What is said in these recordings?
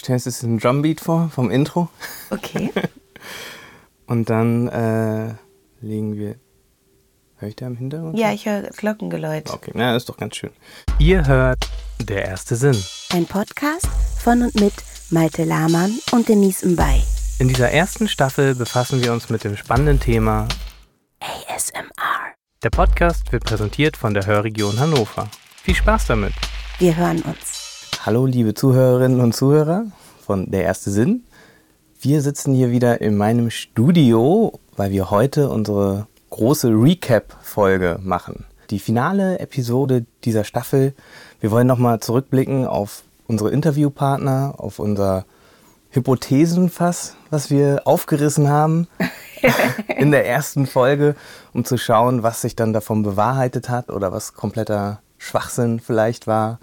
stellen uns jetzt einen Drumbeat vor vom Intro. Okay. Und dann äh, legen wir. Hör ich da im Hintergrund? Ja, ich höre Glockengeläut. Okay, na, ist doch ganz schön. Ihr hört Der erste Sinn. Ein Podcast von und mit Malte Lahmann und Denise Mbay. In dieser ersten Staffel befassen wir uns mit dem spannenden Thema ASMR. Der Podcast wird präsentiert von der Hörregion Hannover. Viel Spaß damit. Wir hören uns. Hallo, liebe Zuhörerinnen und Zuhörer von Der erste Sinn. Wir sitzen hier wieder in meinem Studio, weil wir heute unsere große Recap-Folge machen. Die finale Episode dieser Staffel. Wir wollen nochmal zurückblicken auf unsere Interviewpartner, auf unser Hypothesenfass, was wir aufgerissen haben in der ersten Folge, um zu schauen, was sich dann davon bewahrheitet hat oder was kompletter Schwachsinn vielleicht war.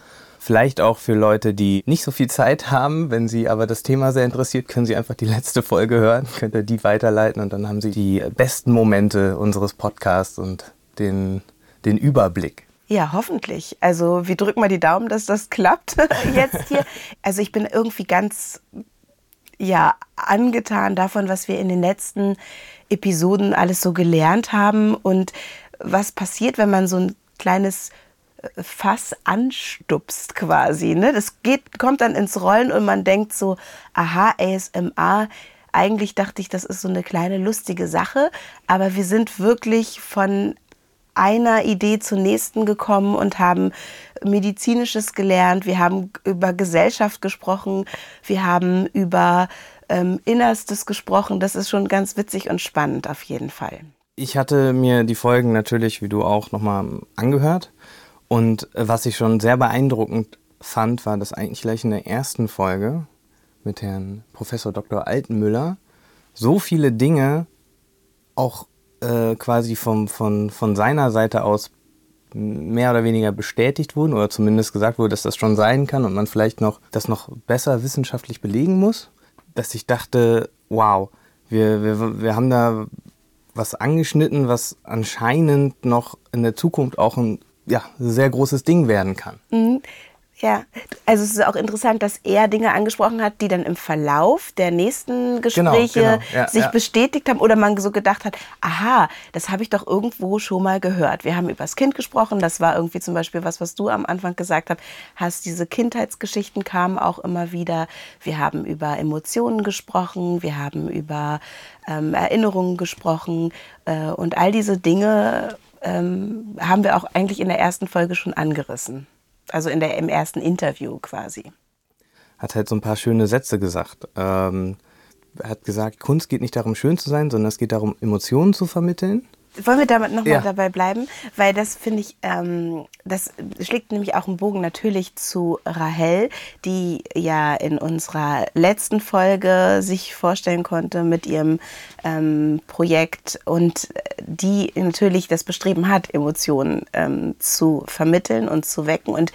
Vielleicht auch für Leute, die nicht so viel Zeit haben. Wenn sie aber das Thema sehr interessiert, können sie einfach die letzte Folge hören, könnt ihr die weiterleiten und dann haben sie die besten Momente unseres Podcasts und den, den Überblick. Ja, hoffentlich. Also wir drücken mal die Daumen, dass das klappt jetzt hier. Also ich bin irgendwie ganz ja angetan davon, was wir in den letzten Episoden alles so gelernt haben und was passiert, wenn man so ein kleines Fass anstupst quasi. Ne? Das geht, kommt dann ins Rollen und man denkt so, aha, ASMR. Eigentlich dachte ich, das ist so eine kleine lustige Sache, aber wir sind wirklich von einer Idee zur nächsten gekommen und haben medizinisches gelernt, wir haben über Gesellschaft gesprochen, wir haben über ähm, Innerstes gesprochen. Das ist schon ganz witzig und spannend auf jeden Fall. Ich hatte mir die Folgen natürlich, wie du auch, nochmal angehört. Und was ich schon sehr beeindruckend fand, war, dass eigentlich gleich in der ersten Folge mit Herrn Professor Dr. Altenmüller so viele Dinge auch äh, quasi vom, von, von seiner Seite aus mehr oder weniger bestätigt wurden oder zumindest gesagt wurde, dass das schon sein kann und man vielleicht noch das noch besser wissenschaftlich belegen muss, dass ich dachte, wow, wir, wir, wir haben da was angeschnitten, was anscheinend noch in der Zukunft auch ein ja, sehr großes Ding werden kann. Mhm. Ja, also es ist auch interessant, dass er Dinge angesprochen hat, die dann im Verlauf der nächsten genau, Gespräche genau, genau. Ja, sich ja. bestätigt haben oder man so gedacht hat, aha, das habe ich doch irgendwo schon mal gehört. Wir haben über das Kind gesprochen, das war irgendwie zum Beispiel was, was du am Anfang gesagt hast, hast diese Kindheitsgeschichten kamen auch immer wieder. Wir haben über Emotionen gesprochen, wir haben über ähm, Erinnerungen gesprochen äh, und all diese Dinge ähm, haben wir auch eigentlich in der ersten Folge schon angerissen. Also in der, im ersten Interview quasi. Hat halt so ein paar schöne Sätze gesagt. Ähm, hat gesagt, Kunst geht nicht darum, schön zu sein, sondern es geht darum, Emotionen zu vermitteln. Wollen wir damit nochmal ja. dabei bleiben? Weil das finde ich, ähm, das schlägt nämlich auch einen Bogen natürlich zu Rahel, die ja in unserer letzten Folge sich vorstellen konnte mit ihrem ähm, Projekt und die natürlich das Bestreben hat, Emotionen ähm, zu vermitteln und zu wecken und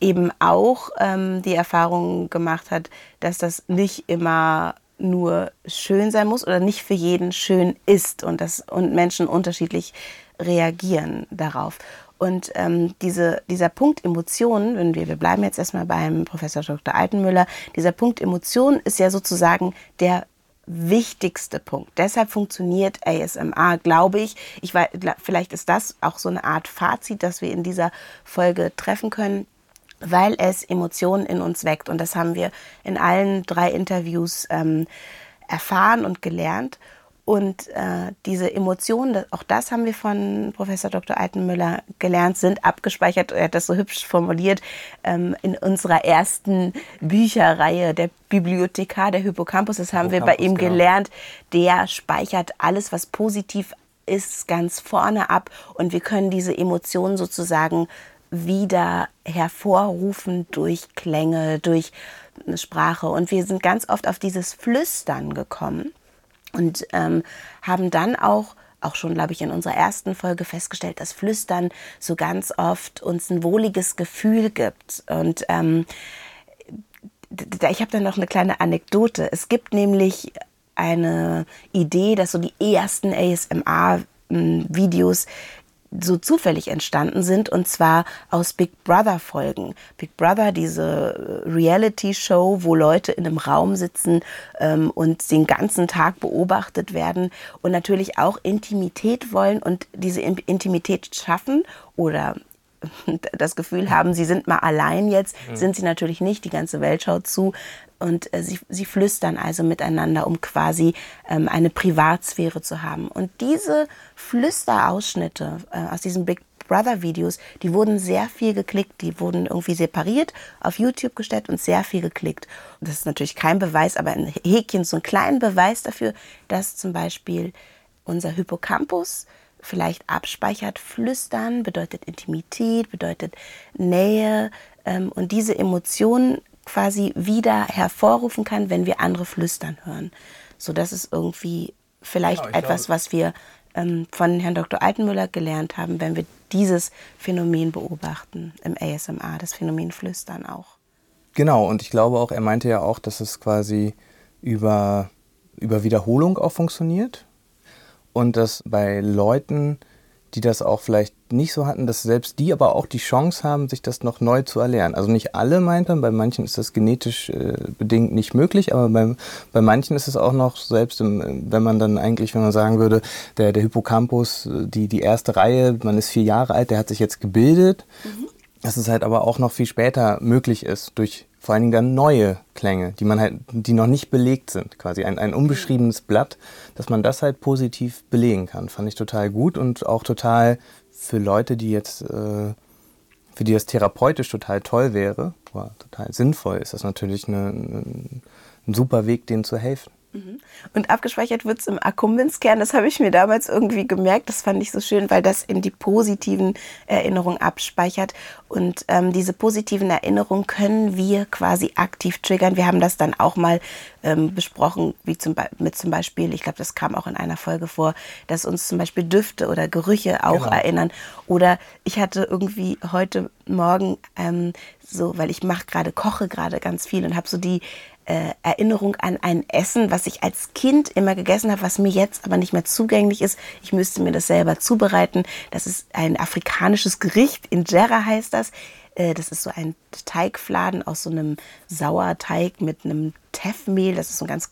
eben auch ähm, die Erfahrung gemacht hat, dass das nicht immer nur schön sein muss oder nicht für jeden schön ist und, das, und Menschen unterschiedlich reagieren darauf. Und ähm, diese, dieser Punkt Emotionen, wenn wir, wir bleiben jetzt erstmal beim Professor Dr. Altenmüller, dieser Punkt Emotionen ist ja sozusagen der wichtigste Punkt. Deshalb funktioniert ASMR, glaube ich. ich weiß, vielleicht ist das auch so eine Art Fazit, das wir in dieser Folge treffen können weil es Emotionen in uns weckt. Und das haben wir in allen drei Interviews ähm, erfahren und gelernt. Und äh, diese Emotionen, auch das haben wir von Professor Dr. Altenmüller gelernt, sind abgespeichert, er hat das so hübsch formuliert, ähm, in unserer ersten Bücherreihe, der Bibliothekar der Hippocampus, das haben Hippocampus, wir bei ihm genau. gelernt, der speichert alles, was positiv ist, ganz vorne ab und wir können diese Emotionen sozusagen wieder hervorrufen durch Klänge, durch Sprache. Und wir sind ganz oft auf dieses Flüstern gekommen und ähm, haben dann auch auch schon, glaube ich, in unserer ersten Folge festgestellt, dass Flüstern so ganz oft uns ein wohliges Gefühl gibt. Und ähm, ich habe da noch eine kleine Anekdote. Es gibt nämlich eine Idee, dass so die ersten ASMR-Videos so zufällig entstanden sind und zwar aus Big Brother Folgen. Big Brother, diese Reality Show, wo Leute in einem Raum sitzen ähm, und den ganzen Tag beobachtet werden und natürlich auch Intimität wollen und diese Intimität schaffen oder das Gefühl haben, sie sind mal allein jetzt, mhm. sind sie natürlich nicht, die ganze Welt schaut zu. Und äh, sie, sie flüstern also miteinander, um quasi ähm, eine Privatsphäre zu haben. Und diese Flüsterausschnitte äh, aus diesen Big Brother Videos, die wurden sehr viel geklickt, die wurden irgendwie separiert auf YouTube gestellt und sehr viel geklickt. Das ist natürlich kein Beweis, aber ein Häkchen, so ein kleiner Beweis dafür, dass zum Beispiel unser Hippocampus vielleicht abspeichert. Flüstern bedeutet Intimität, bedeutet Nähe ähm, und diese Emotionen quasi wieder hervorrufen kann, wenn wir andere flüstern hören. So, das ist irgendwie vielleicht genau, etwas, glaube, was wir ähm, von Herrn Dr. Altenmüller gelernt haben, wenn wir dieses Phänomen beobachten im ASMR, das Phänomen Flüstern auch. Genau, und ich glaube auch, er meinte ja auch, dass es quasi über, über Wiederholung auch funktioniert und dass bei Leuten, die das auch vielleicht nicht so hatten, dass selbst die aber auch die Chance haben, sich das noch neu zu erlernen. Also nicht alle meinten, bei manchen ist das genetisch äh, bedingt nicht möglich, aber bei, bei manchen ist es auch noch, selbst im, wenn man dann eigentlich, wenn man sagen würde, der, der Hippocampus, die, die erste Reihe, man ist vier Jahre alt, der hat sich jetzt gebildet, mhm. dass es halt aber auch noch viel später möglich ist durch vor allen Dingen dann neue Klänge, die man halt, die noch nicht belegt sind, quasi ein, ein unbeschriebenes Blatt, dass man das halt positiv belegen kann. Fand ich total gut und auch total für Leute, die jetzt, äh, für die das therapeutisch total toll wäre, total sinnvoll, ist das natürlich eine, ein super Weg, denen zu helfen. Mhm. Und abgespeichert wird es im Akkumbenskern. Das habe ich mir damals irgendwie gemerkt. Das fand ich so schön, weil das in die positiven Erinnerungen abspeichert. Und ähm, diese positiven Erinnerungen können wir quasi aktiv triggern. Wir haben das dann auch mal ähm, besprochen, wie zum mit zum Beispiel, ich glaube, das kam auch in einer Folge vor, dass uns zum Beispiel Düfte oder Gerüche auch genau. erinnern. Oder ich hatte irgendwie heute Morgen ähm, so, weil ich mache gerade, koche gerade ganz viel und habe so die äh, Erinnerung an ein Essen, was ich als Kind immer gegessen habe, was mir jetzt aber nicht mehr zugänglich ist. Ich müsste mir das selber zubereiten. Das ist ein afrikanisches Gericht. Injera heißt das. Äh, das ist so ein Teigfladen aus so einem Sauerteig mit einem Teffmehl. Das ist so ein ganz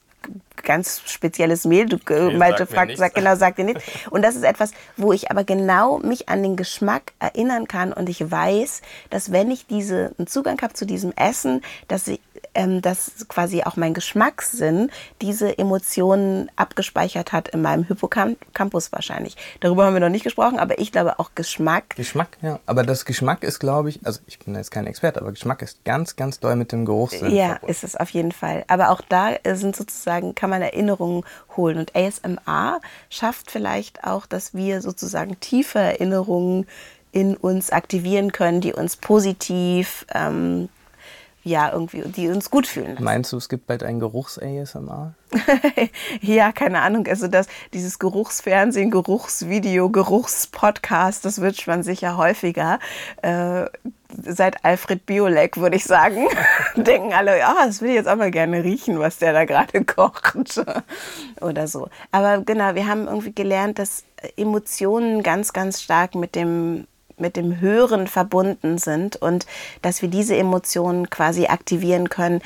ganz spezielles Mehl. Du okay, Malte fragt, sagt genau, sagt dir nichts. Und das ist etwas, wo ich aber genau mich an den Geschmack erinnern kann und ich weiß, dass wenn ich einen Zugang habe zu diesem Essen, dass ich ähm, dass quasi auch mein Geschmackssinn diese Emotionen abgespeichert hat in meinem Hippocampus wahrscheinlich. Darüber haben wir noch nicht gesprochen, aber ich glaube auch Geschmack. Geschmack, ja. Aber das Geschmack ist, glaube ich, also ich bin jetzt kein Experte, aber Geschmack ist ganz, ganz doll mit dem Geruchssinn. Ja, verbunden. ist es auf jeden Fall. Aber auch da sind sozusagen, kann man Erinnerungen holen. Und ASMR schafft vielleicht auch, dass wir sozusagen tiefe Erinnerungen in uns aktivieren können, die uns positiv ähm, ja, irgendwie, die uns gut fühlen. Lassen. Meinst du, es gibt bald ein Geruchs-ASMR? ja, keine Ahnung. Also das, dieses Geruchsfernsehen, Geruchsvideo, Geruchspodcast, das wünscht man sich ja häufiger. Äh, seit Alfred Biolek, würde ich sagen, denken alle, ja, oh, das will ich jetzt auch mal gerne riechen, was der da gerade kocht oder so. Aber genau, wir haben irgendwie gelernt, dass Emotionen ganz, ganz stark mit dem mit dem Hören verbunden sind und dass wir diese Emotionen quasi aktivieren können,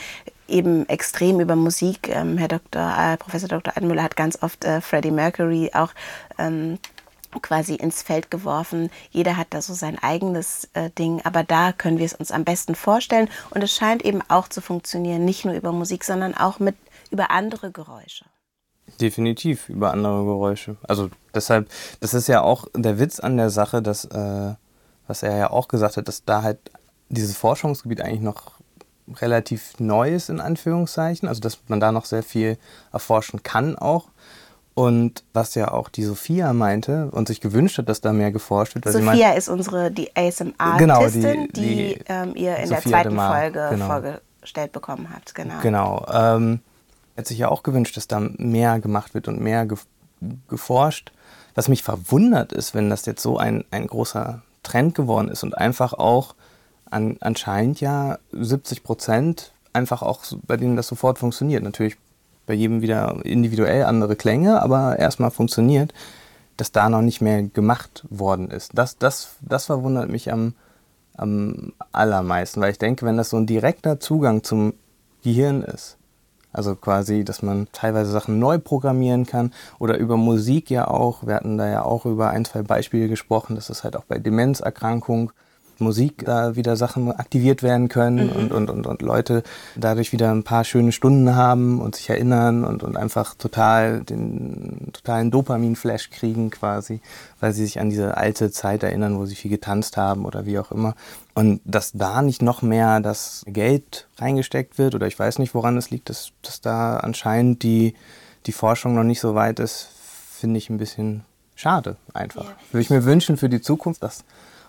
eben extrem über Musik. Ähm, Herr Dr., äh, Professor Dr. Admüller hat ganz oft äh, Freddie Mercury auch ähm, quasi ins Feld geworfen. Jeder hat da so sein eigenes äh, Ding, aber da können wir es uns am besten vorstellen und es scheint eben auch zu funktionieren, nicht nur über Musik, sondern auch mit über andere Geräusche. Definitiv über andere Geräusche. Also deshalb, das ist ja auch der Witz an der Sache, dass äh, was er ja auch gesagt hat, dass da halt dieses Forschungsgebiet eigentlich noch relativ neu ist, in Anführungszeichen. Also, dass man da noch sehr viel erforschen kann auch. Und was ja auch die Sophia meinte und sich gewünscht hat, dass da mehr geforscht wird. Sophia meint, ist unsere, die ASMR-Artistin, genau, die, die, die ähm, ihr in Sophia der zweiten Mar, Folge genau. vorgestellt bekommen habt. Genau. Genau. Ähm, hat sich ja auch gewünscht, dass da mehr gemacht wird und mehr geforscht. Was mich verwundert ist, wenn das jetzt so ein, ein großer Trend geworden ist und einfach auch an, anscheinend ja 70 Prozent einfach auch bei denen das sofort funktioniert. Natürlich bei jedem wieder individuell andere Klänge, aber erstmal funktioniert. dass da noch nicht mehr gemacht worden ist. Das, das, das verwundert mich am, am allermeisten, weil ich denke, wenn das so ein direkter Zugang zum Gehirn ist, also quasi, dass man teilweise Sachen neu programmieren kann oder über Musik ja auch. Wir hatten da ja auch über ein, zwei Beispiele gesprochen, dass das halt auch bei Demenzerkrankungen Musik da wieder Sachen aktiviert werden können mhm. und, und, und, und Leute dadurch wieder ein paar schöne Stunden haben und sich erinnern und, und einfach total den totalen Dopamin-Flash kriegen quasi, weil sie sich an diese alte Zeit erinnern, wo sie viel getanzt haben oder wie auch immer. Und dass da nicht noch mehr das Geld reingesteckt wird oder ich weiß nicht, woran es liegt, dass, dass da anscheinend die, die Forschung noch nicht so weit ist, finde ich ein bisschen schade einfach. Ja. Würde ich mir wünschen für die Zukunft, dass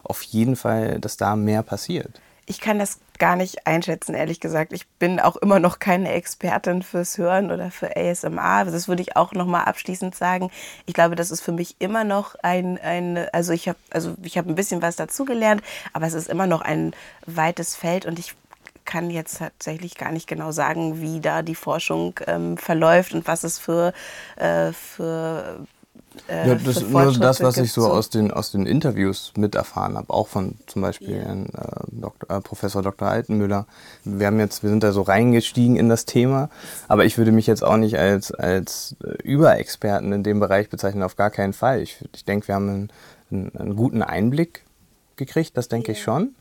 auf jeden Fall, dass da mehr passiert. Ich kann das gar nicht einschätzen, ehrlich gesagt. Ich bin auch immer noch keine Expertin fürs Hören oder für ASMR. Das würde ich auch noch mal abschließend sagen. Ich glaube, das ist für mich immer noch ein, ein also ich habe also habe ein bisschen was dazugelernt, aber es ist immer noch ein weites Feld und ich kann jetzt tatsächlich gar nicht genau sagen, wie da die Forschung ähm, verläuft und was es für, äh, für äh, ja, das ist nur das, was ich so aus den, aus den Interviews mit erfahren habe, auch von zum Beispiel ja. äh, Dr., äh, Professor Dr. Altenmüller. Wir haben jetzt, wir sind da so reingestiegen in das Thema, aber ich würde mich jetzt auch nicht als, als äh, Überexperten in dem Bereich bezeichnen, auf gar keinen Fall. Ich, ich denke, wir haben einen, einen, einen guten Einblick gekriegt, das denke ja. ich schon.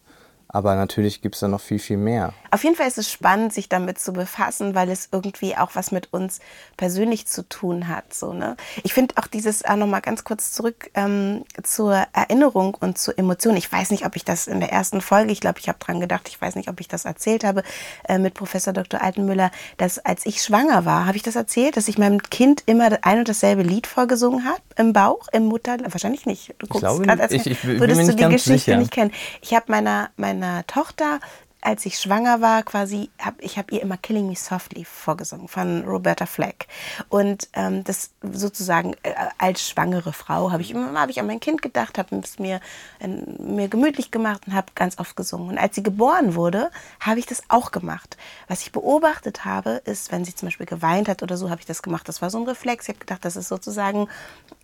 Aber natürlich gibt es da noch viel, viel mehr. Auf jeden Fall ist es spannend, sich damit zu befassen, weil es irgendwie auch was mit uns persönlich zu tun hat. So, ne? Ich finde auch dieses, äh, nochmal ganz kurz zurück ähm, zur Erinnerung und zur Emotion. Ich weiß nicht, ob ich das in der ersten Folge, ich glaube, ich habe dran gedacht, ich weiß nicht, ob ich das erzählt habe äh, mit Professor Dr. Altenmüller, dass als ich schwanger war, habe ich das erzählt, dass ich meinem Kind immer ein und dasselbe Lied vorgesungen habe, im Bauch, im Mutter, wahrscheinlich nicht. Du guckst gerade, ich, ich, ich, würdest du die Geschichte sicher. nicht kennen. Ich habe meiner, meiner meiner Tochter, als ich schwanger war, quasi, hab, ich habe ihr immer Killing Me Softly vorgesungen von Roberta Fleck. Und ähm, das sozusagen äh, als schwangere Frau habe ich immer hab ich an mein Kind gedacht, habe es mir, äh, mir gemütlich gemacht und habe ganz oft gesungen. Und als sie geboren wurde, habe ich das auch gemacht. Was ich beobachtet habe, ist, wenn sie zum Beispiel geweint hat oder so, habe ich das gemacht. Das war so ein Reflex. Ich habe gedacht, das ist sozusagen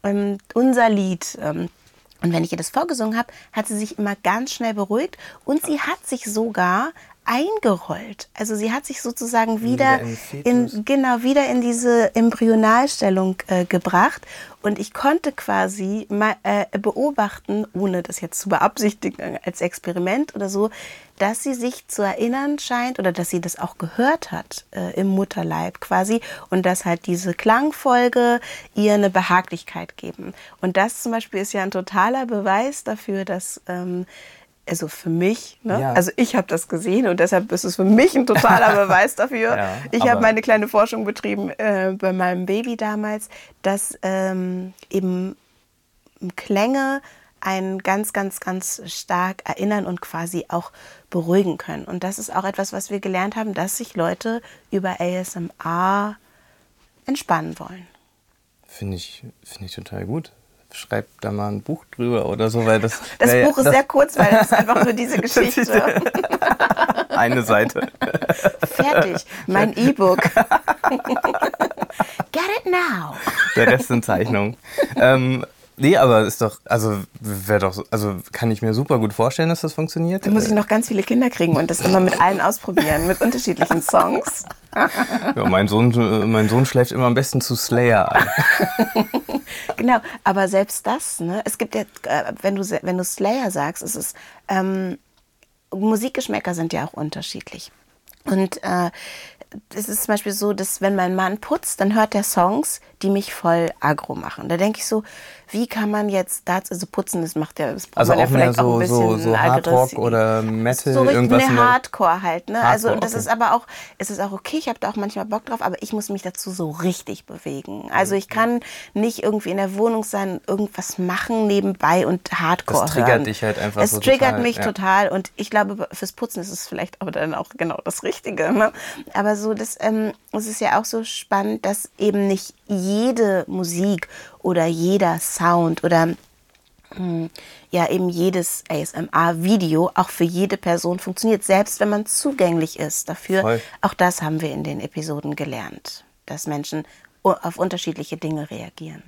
ähm, unser Lied. Ähm, und wenn ich ihr das vorgesungen habe, hat sie sich immer ganz schnell beruhigt und sie hat sich sogar eingerollt. Also sie hat sich sozusagen wieder, wieder in, genau wieder in diese Embryonalstellung äh, gebracht und ich konnte quasi mal, äh, beobachten, ohne das jetzt zu beabsichtigen als Experiment oder so, dass sie sich zu erinnern scheint oder dass sie das auch gehört hat äh, im Mutterleib quasi und dass halt diese Klangfolge ihr eine Behaglichkeit geben. Und das zum Beispiel ist ja ein totaler Beweis dafür, dass ähm, also für mich, ne? ja. also ich habe das gesehen und deshalb ist es für mich ein totaler Beweis dafür. Ja, ich habe meine kleine Forschung betrieben äh, bei meinem Baby damals, dass ähm, eben Klänge einen ganz, ganz, ganz stark erinnern und quasi auch beruhigen können. Und das ist auch etwas, was wir gelernt haben, dass sich Leute über ASMR entspannen wollen. Finde ich, find ich total gut schreib da mal ein Buch drüber oder so, weil das. Das Buch ist das sehr kurz, weil es ist einfach nur diese Geschichte. Eine Seite. Fertig. Mein E-Book. Get it now. Der Rest sind Zeichnungen. Ähm, Nee, aber ist doch, also wäre doch, also kann ich mir super gut vorstellen, dass das funktioniert. Dann muss ich noch ganz viele Kinder kriegen und das immer mit allen ausprobieren, mit unterschiedlichen Songs. Ja, mein Sohn, mein Sohn schläft immer am besten zu Slayer ein. genau, aber selbst das, ne? Es gibt ja, äh, wenn du, wenn du Slayer sagst, ist es, ähm, Musikgeschmäcker sind ja auch unterschiedlich. Und äh, es ist zum Beispiel so, dass wenn mein Mann putzt, dann hört er Songs, die mich voll aggro machen. Da denke ich so, wie kann man jetzt das, also putzen, das macht ja, das also man ja vielleicht so, auch ein bisschen so, so Hardrock oder Metal, so irgendwas. Ne, Hardcore halt, ne? Hardcore, also und das okay. ist aber auch, es ist auch okay, ich habe da auch manchmal Bock drauf, aber ich muss mich dazu so richtig bewegen. Also ich kann nicht irgendwie in der Wohnung sein, irgendwas machen nebenbei und Hardcore Das triggert hören. dich halt einfach es so Es triggert total, mich ja. total und ich glaube, fürs Putzen ist es vielleicht aber dann auch genau das Richtige. Ne? Aber so, das, ähm, es ist ja auch so spannend, dass eben nicht jede Musik oder jeder Sound oder hm, ja eben jedes ASMR-Video auch für jede Person funktioniert, selbst wenn man zugänglich ist dafür. Voll. Auch das haben wir in den Episoden gelernt, dass Menschen auf unterschiedliche Dinge reagieren.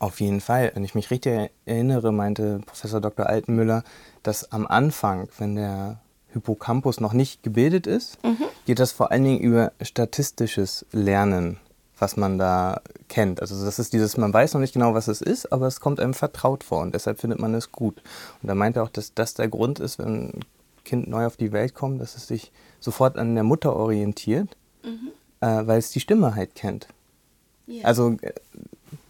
Auf jeden Fall. Wenn ich mich richtig erinnere, meinte Professor Dr. Altenmüller, dass am Anfang, wenn der Hippocampus noch nicht gebildet ist, mhm. geht das vor allen Dingen über statistisches Lernen, was man da kennt. Also das ist dieses, man weiß noch nicht genau, was es ist, aber es kommt einem vertraut vor und deshalb findet man es gut. Und er meinte auch, dass das der Grund ist, wenn ein Kind neu auf die Welt kommt, dass es sich sofort an der Mutter orientiert, mhm. äh, weil es die Stimme halt kennt. Yeah. Also äh,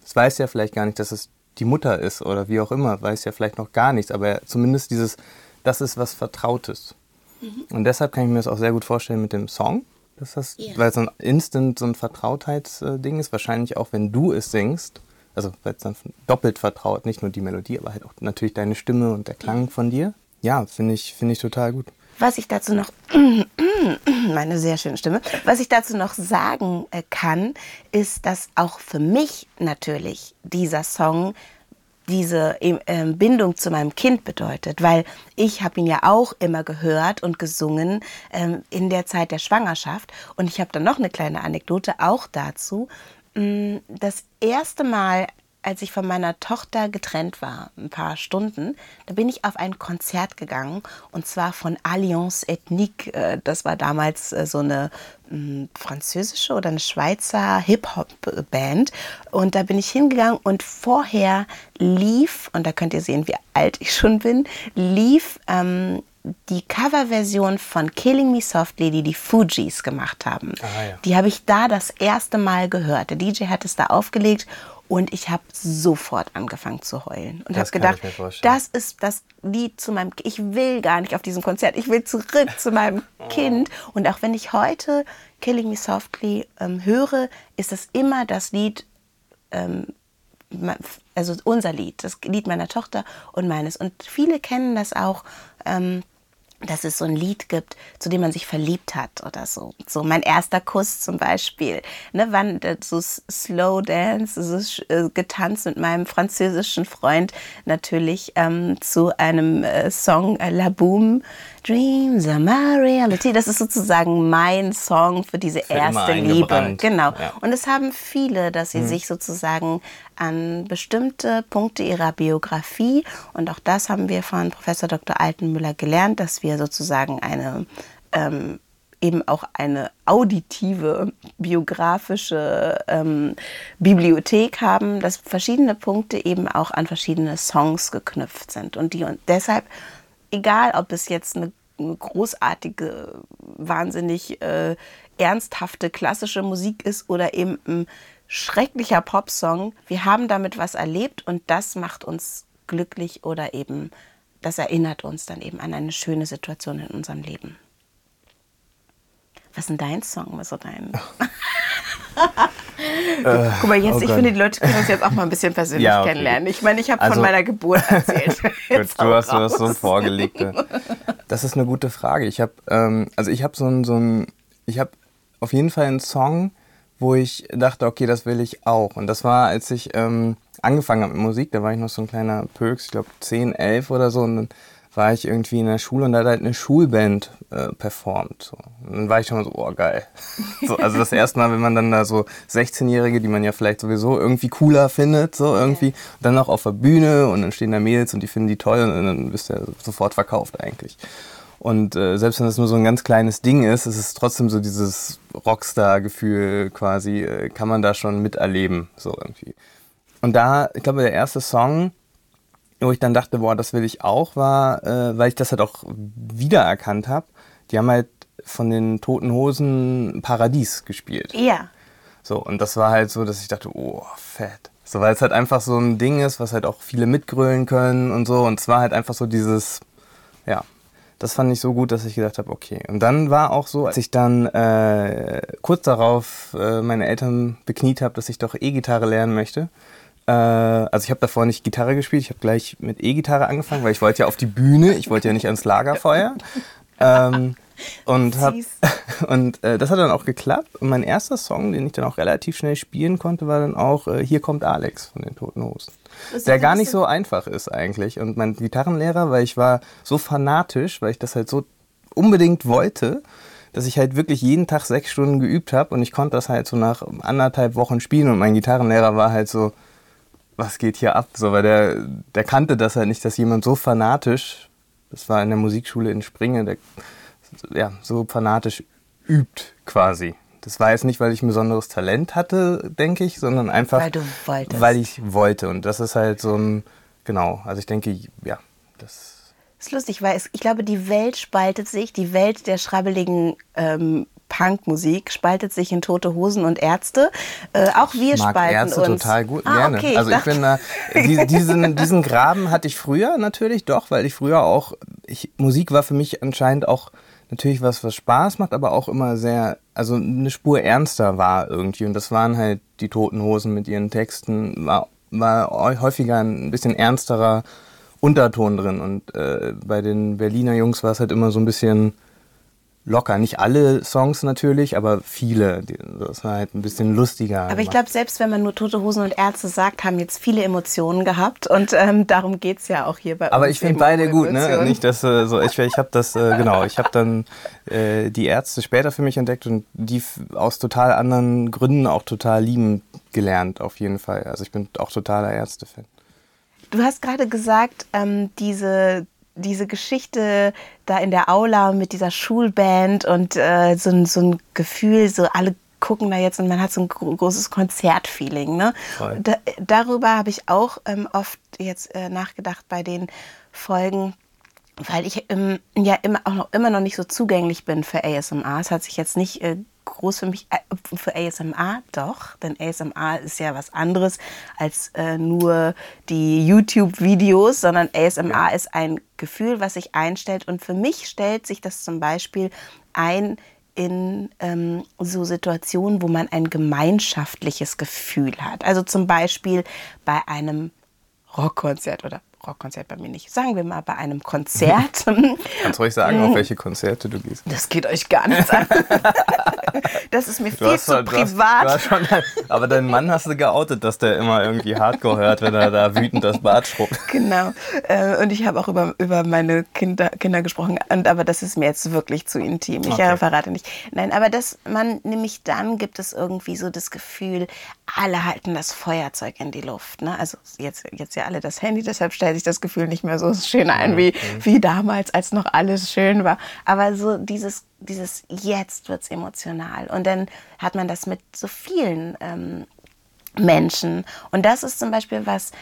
es weiß ja vielleicht gar nicht, dass es die Mutter ist oder wie auch immer, weiß ja vielleicht noch gar nichts, aber zumindest dieses, das ist was Vertrautes. Mhm. Und deshalb kann ich mir das auch sehr gut vorstellen mit dem Song, dass das, yeah. weil es so ein Instant so ein Vertrautheitsding ist, wahrscheinlich auch wenn du es singst, also weil es dann doppelt vertraut, nicht nur die Melodie, aber halt auch natürlich deine Stimme und der Klang von dir. Ja, finde ich, finde ich total gut. Was ich dazu noch, meine sehr schöne Stimme, was ich dazu noch sagen äh, kann, ist, dass auch für mich natürlich dieser Song diese ähm, Bindung zu meinem Kind bedeutet, weil ich habe ihn ja auch immer gehört und gesungen ähm, in der Zeit der Schwangerschaft. Und ich habe dann noch eine kleine Anekdote auch dazu. Mm, das erste Mal, als ich von meiner Tochter getrennt war, ein paar Stunden, da bin ich auf ein Konzert gegangen und zwar von Alliance Ethnique. Äh, das war damals äh, so eine hm, französische oder eine Schweizer Hip-Hop-Band. Und da bin ich hingegangen und vorher lief, und da könnt ihr sehen, wie alt ich schon bin, lief ähm, die Coverversion von Killing Me Softly, die die Fugees gemacht haben. Ah, ja. Die habe ich da das erste Mal gehört. Der DJ hat es da aufgelegt und ich habe sofort angefangen zu heulen und habe gedacht, das ist das Lied zu meinem Ich will gar nicht auf diesem Konzert. Ich will zurück zu meinem oh. Kind. Und auch wenn ich heute Killing Me Softly ähm, höre, ist das immer das Lied, ähm, also unser Lied, das Lied meiner Tochter und meines. Und viele kennen das auch. Ähm, dass es so ein Lied gibt, zu dem man sich verliebt hat oder so. So mein erster Kuss zum Beispiel. Ne, wann so Slow Dance, so äh, getanzt mit meinem französischen Freund natürlich ähm, zu einem äh, Song äh, La Boom. Dreams are my reality. Das ist sozusagen mein Song für diese für erste Liebe. Genau. Ja. Und es haben viele, dass sie mhm. sich sozusagen an bestimmte Punkte ihrer Biografie, und auch das haben wir von Professor Dr. Altenmüller gelernt, dass wir sozusagen eine ähm, eben auch eine auditive biografische ähm, Bibliothek haben, dass verschiedene Punkte eben auch an verschiedene Songs geknüpft sind und die und deshalb egal, ob es jetzt eine, eine großartige, wahnsinnig äh, ernsthafte klassische Musik ist oder eben ein schrecklicher Popsong, wir haben damit was erlebt und das macht uns glücklich oder eben das erinnert uns dann eben an eine schöne Situation in unserem Leben. Was ist denn dein Song? Was ist dein? äh, Guck mal, jetzt, oh ich finde, die Leute können uns jetzt auch mal ein bisschen persönlich ja, okay. kennenlernen. Ich meine, ich habe also, von meiner Geburt erzählt. Du hast was so vorgelegte. Das ist eine gute Frage. Ich habe, ähm, also ich habe so ein, so ein, ich habe auf jeden Fall einen Song, wo ich dachte, okay, das will ich auch. Und das war, als ich ähm, angefangen habe mit Musik, da war ich noch so ein kleiner Pöks, ich glaube 10, 11 oder so. Und dann war ich irgendwie in der Schule und da hat halt eine Schulband äh, performt. So. Und dann war ich schon mal so, oh geil. so, also das erste Mal, wenn man dann da so 16-Jährige, die man ja vielleicht sowieso irgendwie cooler findet, so irgendwie, und dann noch auf der Bühne und dann stehen da Mädels und die finden die toll und dann bist du ja sofort verkauft eigentlich. Und äh, selbst wenn das nur so ein ganz kleines Ding ist, ist es trotzdem so dieses Rockstar-Gefühl quasi, äh, kann man da schon miterleben, so irgendwie. Und da, ich glaube, der erste Song, wo ich dann dachte, boah, das will ich auch, war, äh, weil ich das halt auch wiedererkannt habe. Die haben halt von den Toten Hosen Paradies gespielt. Ja. So, und das war halt so, dass ich dachte, oh, fett. So, weil es halt einfach so ein Ding ist, was halt auch viele mitgrölen können und so. Und es war halt einfach so dieses, ja, das fand ich so gut, dass ich gedacht habe, okay. Und dann war auch so, als ich dann äh, kurz darauf äh, meine Eltern bekniet habe, dass ich doch E-Gitarre lernen möchte, äh, also ich habe davor nicht Gitarre gespielt, ich habe gleich mit E-Gitarre angefangen, weil ich wollte ja auf die Bühne, ich wollte ja nicht ans Lagerfeuer. Ähm, und hab, und äh, das hat dann auch geklappt. Und mein erster Song, den ich dann auch relativ schnell spielen konnte, war dann auch äh, Hier kommt Alex von den Toten Hosen. Der gar nicht so einfach ist eigentlich. Und mein Gitarrenlehrer, weil ich war so fanatisch, weil ich das halt so unbedingt wollte, dass ich halt wirklich jeden Tag sechs Stunden geübt habe und ich konnte das halt so nach anderthalb Wochen spielen und mein Gitarrenlehrer war halt so, was geht hier ab? So, weil der, der kannte das halt nicht, dass jemand so fanatisch, das war in der Musikschule in Springe, der ja, so fanatisch übt quasi. Das war jetzt nicht, weil ich ein besonderes Talent hatte, denke ich, sondern einfach, weil, du wolltest. weil ich wollte. Und das ist halt so ein, genau, also ich denke, ja, das das ist lustig, weil es, ich glaube, die Welt spaltet sich, die Welt der schrabbeligen ähm, Punkmusik spaltet sich in Tote Hosen und Ärzte. Äh, auch wir ich mag spalten Ärzte uns. total gut, ah, gerne. Okay, also ich bin da, die, diesen, diesen Graben hatte ich früher natürlich doch, weil ich früher auch, ich, Musik war für mich anscheinend auch natürlich was, was Spaß macht, aber auch immer sehr, also eine Spur ernster war irgendwie. Und das waren halt die Toten Hosen mit ihren Texten, war, war häufiger ein bisschen ernsterer Unterton drin. Und äh, bei den Berliner Jungs war es halt immer so ein bisschen locker. Nicht alle Songs natürlich, aber viele. Das war halt ein bisschen lustiger. Aber ich glaube, selbst wenn man nur Tote Hosen und Ärzte sagt, haben jetzt viele Emotionen gehabt. Und ähm, darum geht es ja auch hier bei aber uns. Aber ich finde beide gut, ne? Nicht, dass äh, so, ich, ich habe das, äh, genau, ich habe dann äh, die Ärzte später für mich entdeckt und die aus total anderen Gründen auch total lieben gelernt, auf jeden Fall. Also ich bin auch totaler Ärzte-Fan. Du hast gerade gesagt, ähm, diese diese Geschichte da in der Aula mit dieser Schulband und äh, so, so ein Gefühl, so alle gucken da jetzt und man hat so ein großes Konzertfeeling. Ne? Da, darüber habe ich auch ähm, oft jetzt äh, nachgedacht bei den Folgen, weil ich ähm, ja immer, auch noch, immer noch nicht so zugänglich bin für ASMR. Es hat sich jetzt nicht äh, groß für mich, äh, für ASMR doch, denn ASMR ist ja was anderes als äh, nur die YouTube-Videos, sondern ASMR ja. ist ein Gefühl, was sich einstellt. Und für mich stellt sich das zum Beispiel ein in ähm, so Situationen, wo man ein gemeinschaftliches Gefühl hat. Also zum Beispiel bei einem Rockkonzert oder Rockkonzert bei mir nicht. Sagen wir mal bei einem Konzert. Kannst ruhig sagen, auf welche Konzerte du gehst. Das geht euch gar nichts an. Das ist mir viel zu schon, privat. Du hast, du hast schon, aber deinen Mann hast du geoutet, dass der immer irgendwie Hardcore hört, wenn er da wütend das Bad schrubbt. Genau. Äh, und ich habe auch über, über meine Kinder, Kinder gesprochen. Und, aber das ist mir jetzt wirklich zu intim. Ich okay. verrate nicht. Nein, aber dass man nämlich dann gibt es irgendwie so das Gefühl, alle halten das Feuerzeug in die Luft. Ne? Also jetzt, jetzt ja alle das Handy, deshalb stellt sich das Gefühl nicht mehr so schön ein wie, wie damals, als noch alles schön war. Aber so dieses, dieses jetzt wird es emotional. Und dann hat man das mit so vielen ähm, Menschen. Und das ist zum Beispiel was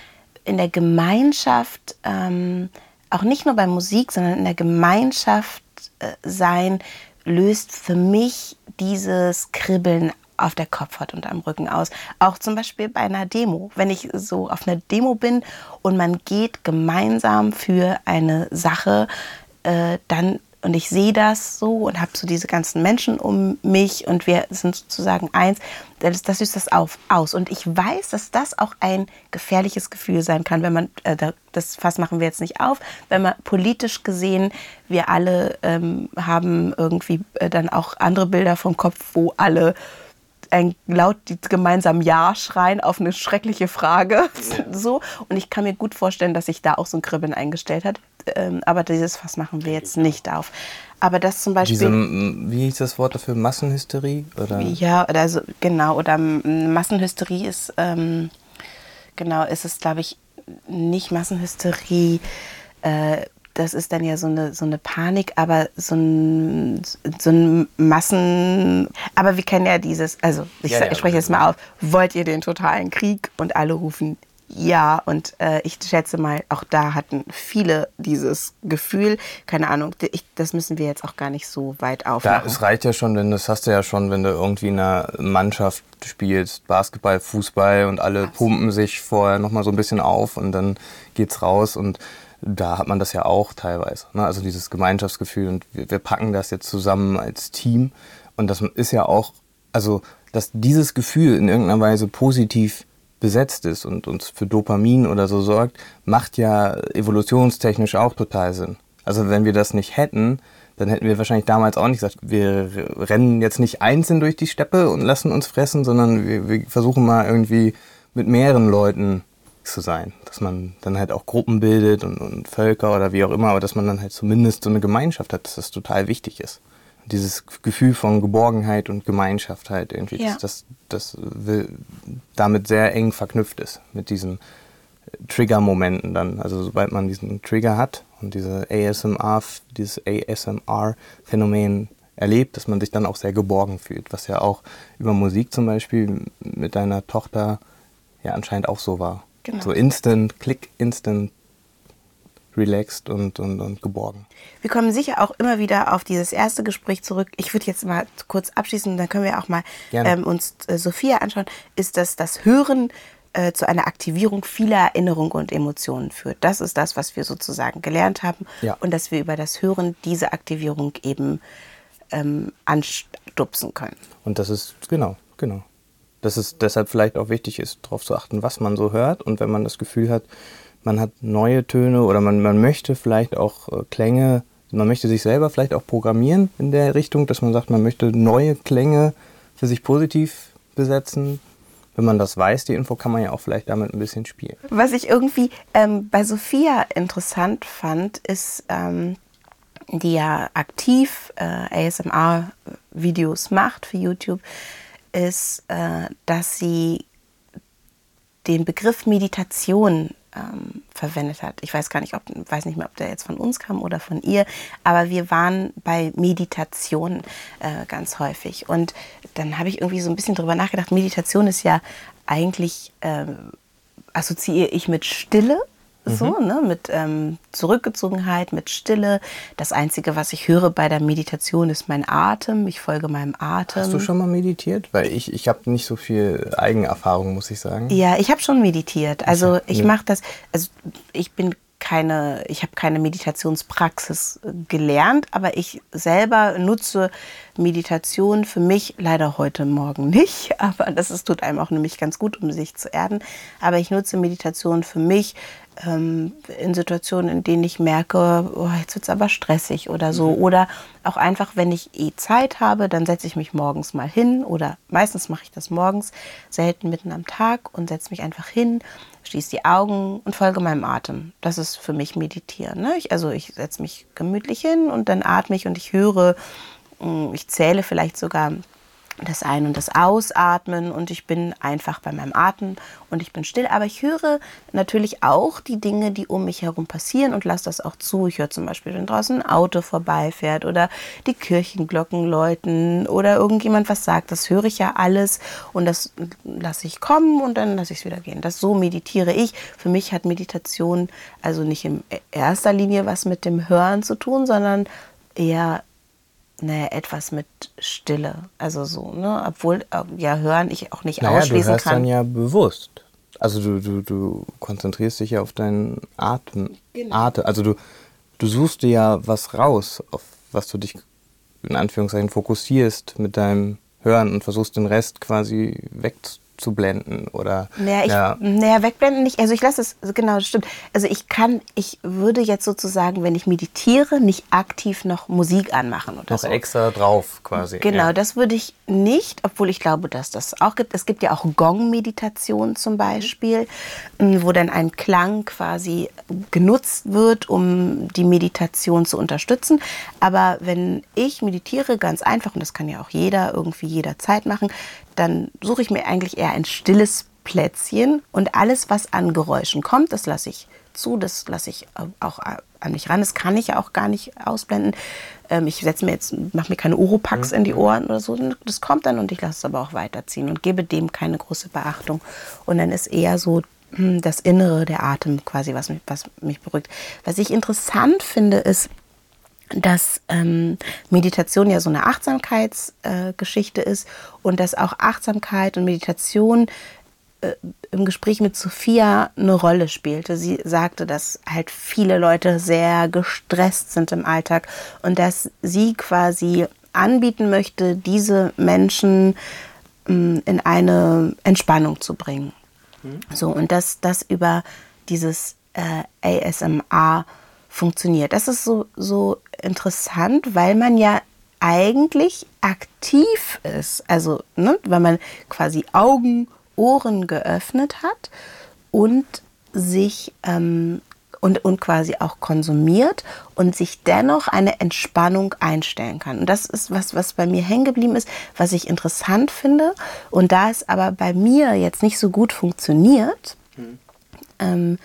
in der Gemeinschaft, ähm, auch nicht nur bei Musik, sondern in der Gemeinschaft äh, sein, löst für mich dieses Kribbeln auf der Kopfhaut und am Rücken aus. Auch zum Beispiel bei einer Demo. Wenn ich so auf einer Demo bin und man geht gemeinsam für eine Sache, äh, dann und ich sehe das so und habe so diese ganzen Menschen um mich und wir sind sozusagen eins, das, das löst das auf, aus. Und ich weiß, dass das auch ein gefährliches Gefühl sein kann, wenn man, äh, das Fass machen wir jetzt nicht auf, wenn man politisch gesehen, wir alle ähm, haben irgendwie äh, dann auch andere Bilder vom Kopf, wo alle ein laut gemeinsam Ja schreien auf eine schreckliche Frage. Ja. So. Und ich kann mir gut vorstellen, dass sich da auch so ein Kribbeln eingestellt hat. Ähm, aber dieses Fass machen wir jetzt nicht auf. Aber das zum Beispiel. Diese, wie hieß das Wort dafür? Massenhysterie? Oder? Ja, oder also, genau. Oder Massenhysterie ist, ähm, genau, ist es, glaube ich, nicht Massenhysterie. Äh, das ist dann ja so eine, so eine Panik, aber so ein, so ein Massen. Aber wir kennen ja dieses, also ich, ja, ja, ich spreche jetzt mal auf, wollt ihr den totalen Krieg? Und alle rufen ja, und äh, ich schätze mal, auch da hatten viele dieses Gefühl. Keine Ahnung, ich, das müssen wir jetzt auch gar nicht so weit aufmachen. Ja, es reicht ja schon, wenn das hast du ja schon, wenn du irgendwie in einer Mannschaft spielst, Basketball, Fußball und alle Absolut. pumpen sich vorher nochmal so ein bisschen auf und dann geht's raus und da hat man das ja auch teilweise. Ne? Also dieses Gemeinschaftsgefühl und wir, wir, packen das jetzt zusammen als Team. Und das ist ja auch, also dass dieses Gefühl in irgendeiner Weise positiv besetzt ist und uns für Dopamin oder so sorgt, macht ja evolutionstechnisch auch total Sinn. Also wenn wir das nicht hätten, dann hätten wir wahrscheinlich damals auch nicht gesagt, wir rennen jetzt nicht einzeln durch die Steppe und lassen uns fressen, sondern wir, wir versuchen mal irgendwie mit mehreren Leuten zu sein. Dass man dann halt auch Gruppen bildet und, und, Völker oder wie auch immer, aber dass man dann halt zumindest so eine Gemeinschaft hat, dass das total wichtig ist. Und dieses Gefühl von Geborgenheit und Gemeinschaft halt irgendwie, ja. dass das, damit sehr eng verknüpft ist mit diesem Trigger-Momenten dann. Also sobald man diesen Trigger hat und diese ASMR, dieses ASMR-Phänomen erlebt, dass man sich dann auch sehr geborgen fühlt, was ja auch über Musik zum Beispiel mit deiner Tochter ja anscheinend auch so war. Genau. So instant, click, instant, relaxed und, und, und geborgen. Wir kommen sicher auch immer wieder auf dieses erste Gespräch zurück. Ich würde jetzt mal kurz abschließen, dann können wir auch mal ähm, uns äh, Sophia anschauen. Ist das das Hören äh, zu einer Aktivierung vieler Erinnerungen und Emotionen führt? Das ist das, was wir sozusagen gelernt haben ja. und dass wir über das Hören diese Aktivierung eben ähm, anstupsen können. Und das ist, genau, genau. Dass es deshalb vielleicht auch wichtig ist, darauf zu achten, was man so hört. Und wenn man das Gefühl hat, man hat neue Töne oder man, man möchte vielleicht auch äh, Klänge, man möchte sich selber vielleicht auch programmieren in der Richtung, dass man sagt, man möchte neue Klänge für sich positiv besetzen. Wenn man das weiß, die Info, kann man ja auch vielleicht damit ein bisschen spielen. Was ich irgendwie ähm, bei Sophia interessant fand, ist, ähm, die ja aktiv äh, ASMR-Videos macht für YouTube, ist, äh, dass sie den Begriff Meditation ähm, verwendet hat. Ich weiß gar nicht, ob, weiß nicht mehr, ob der jetzt von uns kam oder von ihr, aber wir waren bei Meditation äh, ganz häufig. Und dann habe ich irgendwie so ein bisschen drüber nachgedacht, Meditation ist ja eigentlich, äh, assoziiere ich mit Stille so, mhm. ne, mit ähm, Zurückgezogenheit, mit Stille. Das Einzige, was ich höre bei der Meditation, ist mein Atem. Ich folge meinem Atem. Hast du schon mal meditiert? Weil ich, ich habe nicht so viel Eigenerfahrung, muss ich sagen. Ja, ich habe schon meditiert. Also ich mache das, also ich bin keine, ich habe keine Meditationspraxis gelernt, aber ich selber nutze Meditation für mich leider heute Morgen nicht, aber das ist, tut einem auch nämlich ganz gut, um sich zu erden. Aber ich nutze Meditation für mich ähm, in Situationen, in denen ich merke, oh, jetzt wird es aber stressig oder so. Mhm. Oder auch einfach, wenn ich eh Zeit habe, dann setze ich mich morgens mal hin oder meistens mache ich das morgens, selten mitten am Tag und setze mich einfach hin, schließe die Augen und folge meinem Atem. Das ist für mich Meditieren. Ne? Ich, also ich setze mich gemütlich hin und dann atme ich und ich höre, mm, ich zähle vielleicht sogar das Ein- und das Ausatmen und ich bin einfach bei meinem Atem und ich bin still. Aber ich höre natürlich auch die Dinge, die um mich herum passieren und lasse das auch zu. Ich höre zum Beispiel, wenn draußen ein Auto vorbeifährt oder die Kirchenglocken läuten oder irgendjemand was sagt. Das höre ich ja alles und das lasse ich kommen und dann lasse ich es wieder gehen. Das so meditiere ich. Für mich hat Meditation also nicht in erster Linie was mit dem Hören zu tun, sondern eher naja, etwas mit Stille. Also so, ne? Obwohl, äh, ja, hören ich auch nicht naja, ausschließen du hörst kann. dann ja bewusst. Also du, du, du konzentrierst dich ja auf deinen Atem. Genau. Atem. Also du, du suchst dir ja was raus, auf was du dich in Anführungszeichen fokussierst mit deinem Hören und versuchst den Rest quasi wegzunehmen zu blenden oder naja, ich, ja. naja, wegblenden nicht. Also ich lasse es, genau, das stimmt. Also ich kann, ich würde jetzt sozusagen, wenn ich meditiere, nicht aktiv noch Musik anmachen oder noch so. extra drauf quasi. Genau, ja. das würde ich nicht, obwohl ich glaube, dass das auch gibt. Es gibt ja auch Gong-Meditation zum Beispiel, mm, wo dann ein Klang quasi genutzt wird, um die Meditation zu unterstützen. Aber wenn ich meditiere, ganz einfach, und das kann ja auch jeder irgendwie jederzeit machen, dann suche ich mir eigentlich eher ein stilles Plätzchen und alles, was an Geräuschen kommt, das lasse ich zu, das lasse ich auch an mich ran. Das kann ich ja auch gar nicht ausblenden. Ähm, ich setze mir jetzt, mache mir keine Oropax in die mhm. Ohren oder so. Das kommt dann und ich lasse es aber auch weiterziehen und gebe dem keine große Beachtung. Und dann ist eher so hm, das Innere, der Atem quasi, was mich, was mich beruhigt. Was ich interessant finde, ist, dass ähm, Meditation ja so eine Achtsamkeitsgeschichte äh, ist und dass auch Achtsamkeit und Meditation äh, im Gespräch mit Sophia eine Rolle spielte. Sie sagte, dass halt viele Leute sehr gestresst sind im Alltag und dass sie quasi anbieten möchte, diese Menschen ähm, in eine Entspannung zu bringen. Mhm. So und dass das über dieses äh, ASMR funktioniert. Das ist so, so interessant, weil man ja eigentlich aktiv ist. Also, ne, weil man quasi Augen, Ohren geöffnet hat und sich ähm, und, und quasi auch konsumiert und sich dennoch eine Entspannung einstellen kann. Und das ist was, was bei mir hängen geblieben ist, was ich interessant finde. Und da es aber bei mir jetzt nicht so gut funktioniert, mhm ähm,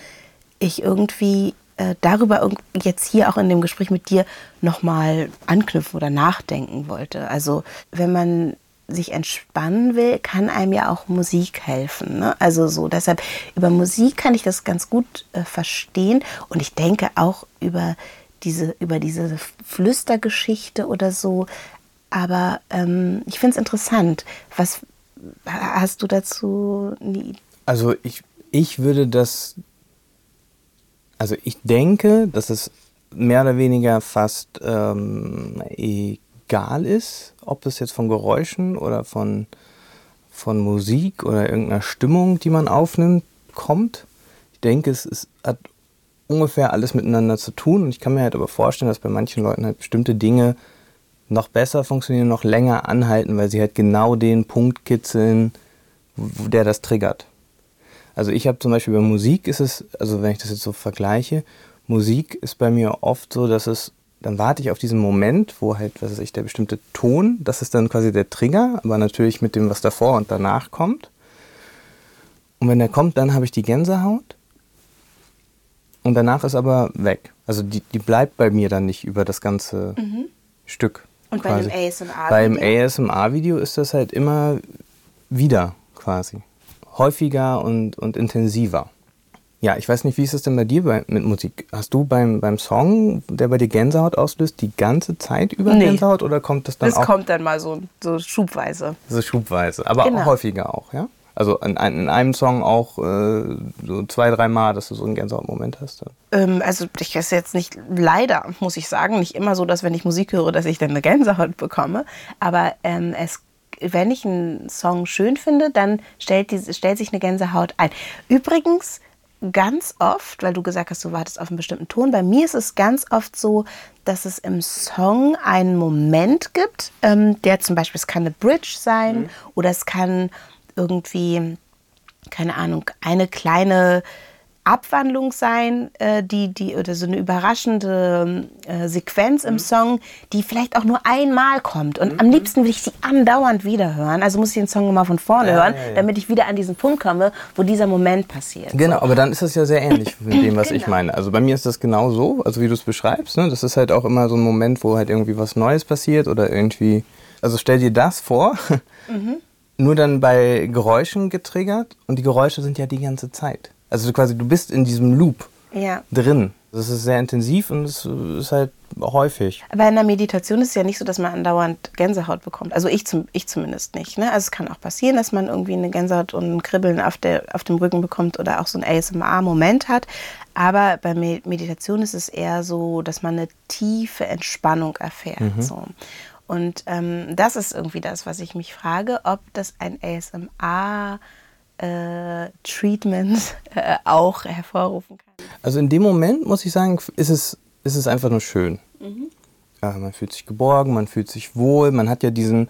ich irgendwie äh, darüber jetzt hier auch in dem Gespräch mit dir nochmal anknüpfen oder nachdenken wollte. Also wenn man sich entspannen will, kann einem ja auch Musik helfen. Ne? Also so, deshalb über Musik kann ich das ganz gut äh, verstehen und ich denke auch über diese, über diese Flüstergeschichte oder so. Aber ähm, ich finde es interessant. Was hast du dazu nie? Also ich, ich würde das, also ich denke, dass es mehr oder weniger fast ähm, egal ist, ob es jetzt von Geräuschen oder von, von Musik oder irgendeiner Stimmung, die man aufnimmt, kommt. Ich denke, es ist, hat ungefähr alles miteinander zu tun. Und ich kann mir halt aber vorstellen, dass bei manchen Leuten halt bestimmte Dinge noch besser funktionieren, noch länger anhalten, weil sie halt genau den Punkt kitzeln, der das triggert. Also ich habe zum Beispiel bei Musik ist es, also wenn ich das jetzt so vergleiche, Musik ist bei mir oft so, dass es, dann warte ich auf diesen Moment, wo halt, was weiß ich, der bestimmte Ton, das ist dann quasi der Trigger, aber natürlich mit dem, was davor und danach kommt. Und wenn der kommt, dann habe ich die Gänsehaut und danach ist aber weg. Also die, die bleibt bei mir dann nicht über das ganze mhm. Stück. Und quasi. bei dem ASMR-Video? Beim ASMR-Video ist das halt immer wieder quasi. Häufiger und, und intensiver. Ja, ich weiß nicht, wie ist es denn bei dir bei, mit Musik? Hast du beim, beim Song, der bei dir Gänsehaut auslöst, die ganze Zeit über nee. Gänsehaut oder kommt das dann das auch? Das kommt dann mal so, so schubweise. So schubweise, aber genau. auch häufiger auch, ja? Also in, in, einem Song auch äh, so zwei, drei Mal, dass du so einen Gänsehaut-Moment hast? Ähm, also ich ist jetzt nicht, leider muss ich sagen, nicht immer so, dass wenn ich Musik höre, dass ich dann eine Gänsehaut bekomme. Aber ähm, es, wenn ich einen Song schön finde, dann stellt, die, stellt sich eine Gänsehaut ein. Übrigens ganz oft, weil du gesagt hast, du wartest auf einen bestimmten Ton. Bei mir ist es ganz oft so, dass es im Song einen Moment gibt, ähm, der zum Beispiel, es kann eine Bridge sein mhm. oder es kann irgendwie, keine Ahnung, eine kleine Abwandlung sein, äh, die, die, oder so eine überraschende äh, Sequenz im mhm. Song, die vielleicht auch nur einmal kommt. Und mhm. am liebsten will ich sie andauernd wiederhören. Also muss ich den Song immer von vorne ja, hören, ja, ja. damit ich wieder an diesen Punkt komme, wo dieser Moment passiert. Genau, so. aber dann ist das ja sehr ähnlich mit dem, was genau. ich meine. Also bei mir ist das genau so, also wie du es beschreibst. Ne? Das ist halt auch immer so ein Moment, wo halt irgendwie was Neues passiert oder irgendwie. Also stell dir das vor. Mhm nur dann bei Geräuschen getriggert und die Geräusche sind ja die ganze Zeit. Also quasi du bist in diesem Loop ja. drin. Das ist sehr intensiv und es ist halt häufig. Aber in der Meditation ist es ja nicht so, dass man andauernd Gänsehaut bekommt. Also ich, zum, ich zumindest nicht. Ne? Also es kann auch passieren, dass man irgendwie eine Gänsehaut und ein Kribbeln auf, der, auf dem Rücken bekommt oder auch so ein ASMR-Moment hat. Aber bei Meditation ist es eher so, dass man eine tiefe Entspannung erfährt. Mhm. So. Und ähm, das ist irgendwie das, was ich mich frage, ob das ein ASMR-Treatment äh, äh, auch hervorrufen kann. Also in dem Moment, muss ich sagen, ist es, ist es einfach nur schön. Mhm. Ja, man fühlt sich geborgen, man fühlt sich wohl, man hat ja diesen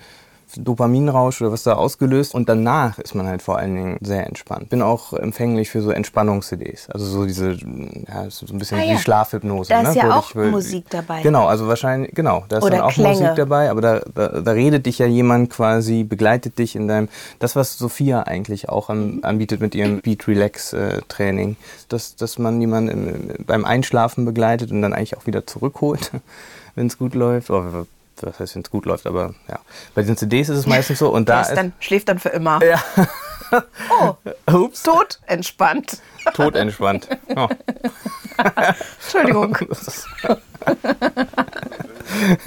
Dopaminrausch oder was da ausgelöst. Und danach ist man halt vor allen Dingen sehr entspannt. Bin auch empfänglich für so Entspannungs-CDs. Also so diese, ja, so ein bisschen ah, ja. wie Schlafhypnose. Da ist ne? ja auch will, Musik dabei. Genau, also wahrscheinlich, genau, da ist oder dann auch Klänge. Musik dabei. Aber da, da, da, redet dich ja jemand quasi, begleitet dich in deinem, das was Sophia eigentlich auch an, anbietet mit ihrem Beat Relax äh, Training. Dass, dass man jemanden beim Einschlafen begleitet und dann eigentlich auch wieder zurückholt, wenn es gut läuft. Was heißt, wenn es gut läuft, aber ja. Bei den CDs ist es meistens so. Und da ist dann, schläft dann für immer. Ja. oh, Ups. tot entspannt. Tot entspannt. Oh. Entschuldigung.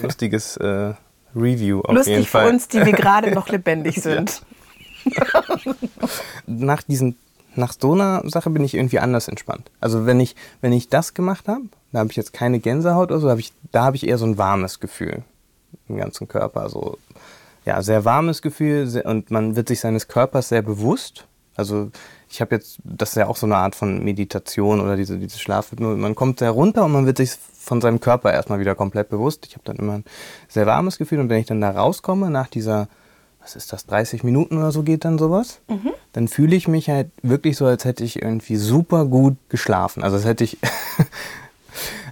Lustiges äh, Review auf Lustig jeden Fall. für uns, die wir gerade noch lebendig sind. Nach diesen nach so einer Sache bin ich irgendwie anders entspannt. Also wenn ich, wenn ich das gemacht habe, da habe ich jetzt keine Gänsehaut oder so, hab ich, da habe ich eher so ein warmes Gefühl im ganzen Körper. So, ja, sehr warmes Gefühl sehr, und man wird sich seines Körpers sehr bewusst. Also ich habe jetzt, das ist ja auch so eine Art von Meditation oder diese, diese Schlafhypnose. Man kommt sehr runter und man wird sich von seinem Körper erstmal wieder komplett bewusst. Ich habe dann immer ein sehr warmes Gefühl und wenn ich dann da rauskomme nach dieser, was ist das, 30 Minuten oder so geht dann sowas, mhm. dann fühle ich mich halt wirklich so, als hätte ich irgendwie super gut geschlafen. Also als hätte ich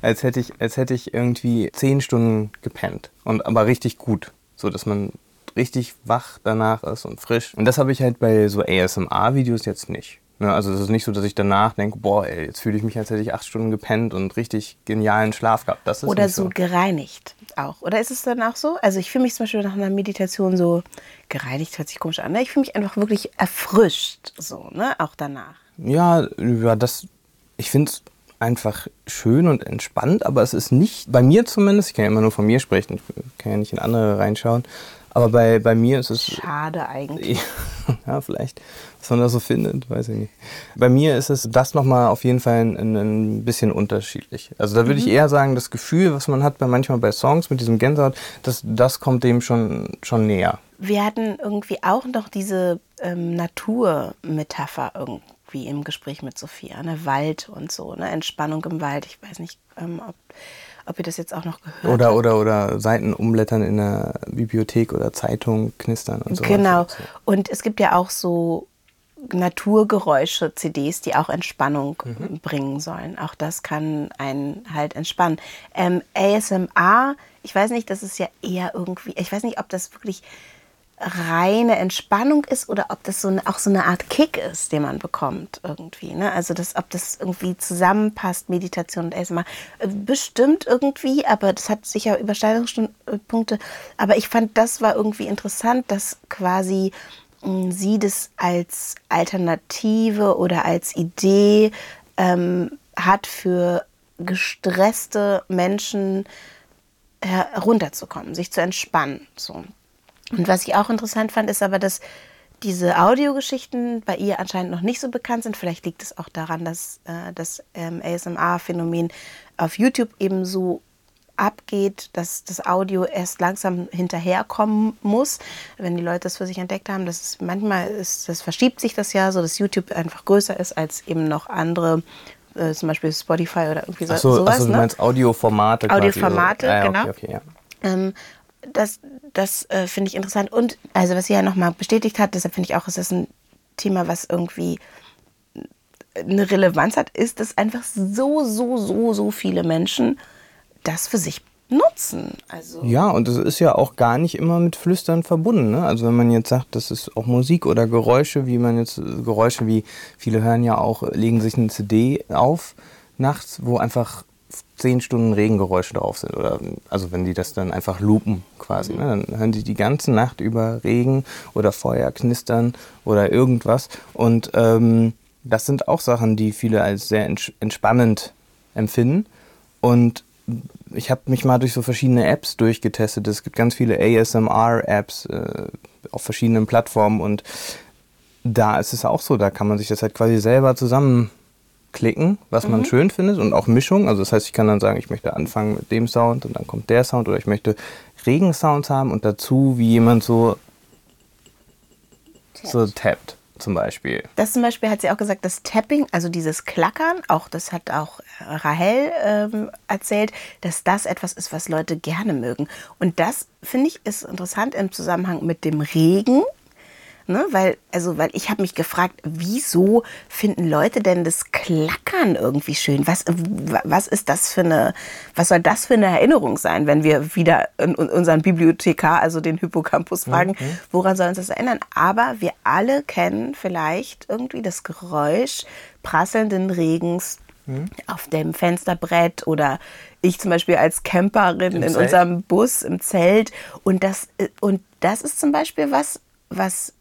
als hätte ich, als hätte ich irgendwie zehn Stunden gepennt. Und aber richtig gut. So dass man richtig wach danach ist und frisch. Und das habe ich halt bei so ASMR-Videos jetzt nicht. Ne, also es ist nicht so, dass ich danach denke, boah, ey, jetzt fühle ich mich, als hätte ich acht Stunden gepennt und richtig genialen Schlaf gehabt. Das ist Oder so, so gereinigt auch. Oder ist es dann auch so? Also ich fühle mich zum Beispiel nach einer Meditation so gereinigt, hört sich komisch an. Ne? Ich fühle mich einfach wirklich erfrischt, so, ne? Auch danach. Ja, ja das, ich finde es einfach schön und entspannt, aber es ist nicht, bei mir zumindest, ich kann ja immer nur von mir sprechen, ich kann ja nicht in andere reinschauen, aber bei, bei mir ist es. Schade eigentlich. Ja, vielleicht, was man da so findet, weiß ich nicht. Bei mir ist es das nochmal auf jeden Fall ein, ein bisschen unterschiedlich. Also da würde mhm. ich eher sagen, das Gefühl, was man hat bei manchmal bei Songs mit diesem Gänsehaut, das, das kommt dem schon, schon näher. Wir hatten irgendwie auch noch diese ähm, Naturmetapher irgendwie im Gespräch mit Sophia, ne? Wald und so, ne? Entspannung im Wald. Ich weiß nicht, ähm, ob ob ihr das jetzt auch noch gehört oder, habt. Oder, oder Seiten umblättern in der Bibliothek oder Zeitung knistern und so. Genau. Und es gibt ja auch so Naturgeräusche, CDs, die auch Entspannung mhm. bringen sollen. Auch das kann einen halt entspannen. Ähm, ASMR, ich weiß nicht, das ist ja eher irgendwie, ich weiß nicht, ob das wirklich reine Entspannung ist oder ob das so eine, auch so eine Art Kick ist, den man bekommt irgendwie. Ne? Also das, ob das irgendwie zusammenpasst, Meditation und ASMR. Äh, bestimmt irgendwie, aber das hat sicher Überschneidungspunkte. Aber ich fand, das war irgendwie interessant, dass quasi hm, sie das als Alternative oder als Idee ähm, hat für gestresste Menschen herunterzukommen, sich zu entspannen. So. Und was ich auch interessant fand, ist aber, dass diese Audiogeschichten bei ihr anscheinend noch nicht so bekannt sind. Vielleicht liegt es auch daran, dass äh, das ähm, ASMR-Phänomen auf YouTube eben so abgeht, dass das Audio erst langsam hinterherkommen muss, wenn die Leute das für sich entdeckt haben. Das ist, manchmal ist, das verschiebt sich das ja so, dass YouTube einfach größer ist als eben noch andere äh, zum Beispiel Spotify oder irgendwie so, ach so, sowas. Achso, du ne? meinst Audioformate. Audioformate, quasi, also, genau. Okay, okay, ja. ähm, das, das äh, finde ich interessant. Und also was sie ja nochmal bestätigt hat, deshalb finde ich auch, es ist ein Thema, was irgendwie eine Relevanz hat, ist, dass einfach so, so, so, so viele Menschen das für sich nutzen. Also ja, und das ist ja auch gar nicht immer mit Flüstern verbunden. Ne? Also wenn man jetzt sagt, das ist auch Musik oder Geräusche, wie man jetzt, Geräusche wie, viele hören ja auch, legen sich eine CD auf nachts, wo einfach zehn Stunden Regengeräusche drauf sind. Oder, also wenn die das dann einfach lupen quasi. Ne? Dann hören die die ganze Nacht über Regen oder Feuer knistern oder irgendwas. Und ähm, das sind auch Sachen, die viele als sehr entspannend empfinden. Und ich habe mich mal durch so verschiedene Apps durchgetestet. Es gibt ganz viele ASMR-Apps äh, auf verschiedenen Plattformen und da ist es auch so, da kann man sich das halt quasi selber zusammen klicken, was man mhm. schön findet und auch Mischung. Also das heißt, ich kann dann sagen, ich möchte anfangen mit dem Sound und dann kommt der Sound oder ich möchte Regensounds haben und dazu, wie jemand so tappt. so tappt zum Beispiel. Das zum Beispiel hat sie auch gesagt, das Tapping, also dieses Klackern, auch das hat auch Rahel ähm, erzählt, dass das etwas ist, was Leute gerne mögen. Und das finde ich ist interessant im Zusammenhang mit dem Regen Ne? Weil, also, weil ich habe mich gefragt, wieso finden Leute denn das Klackern irgendwie schön? Was, was ist das für eine, was soll das für eine Erinnerung sein, wenn wir wieder in unseren Bibliothekar, also den Hippocampus, fragen, mhm. woran soll uns das erinnern? Aber wir alle kennen vielleicht irgendwie das Geräusch prasselnden Regens mhm. auf dem Fensterbrett oder ich zum Beispiel als Camperin Im in Zelt. unserem Bus im Zelt. Und das, und das ist zum Beispiel was, was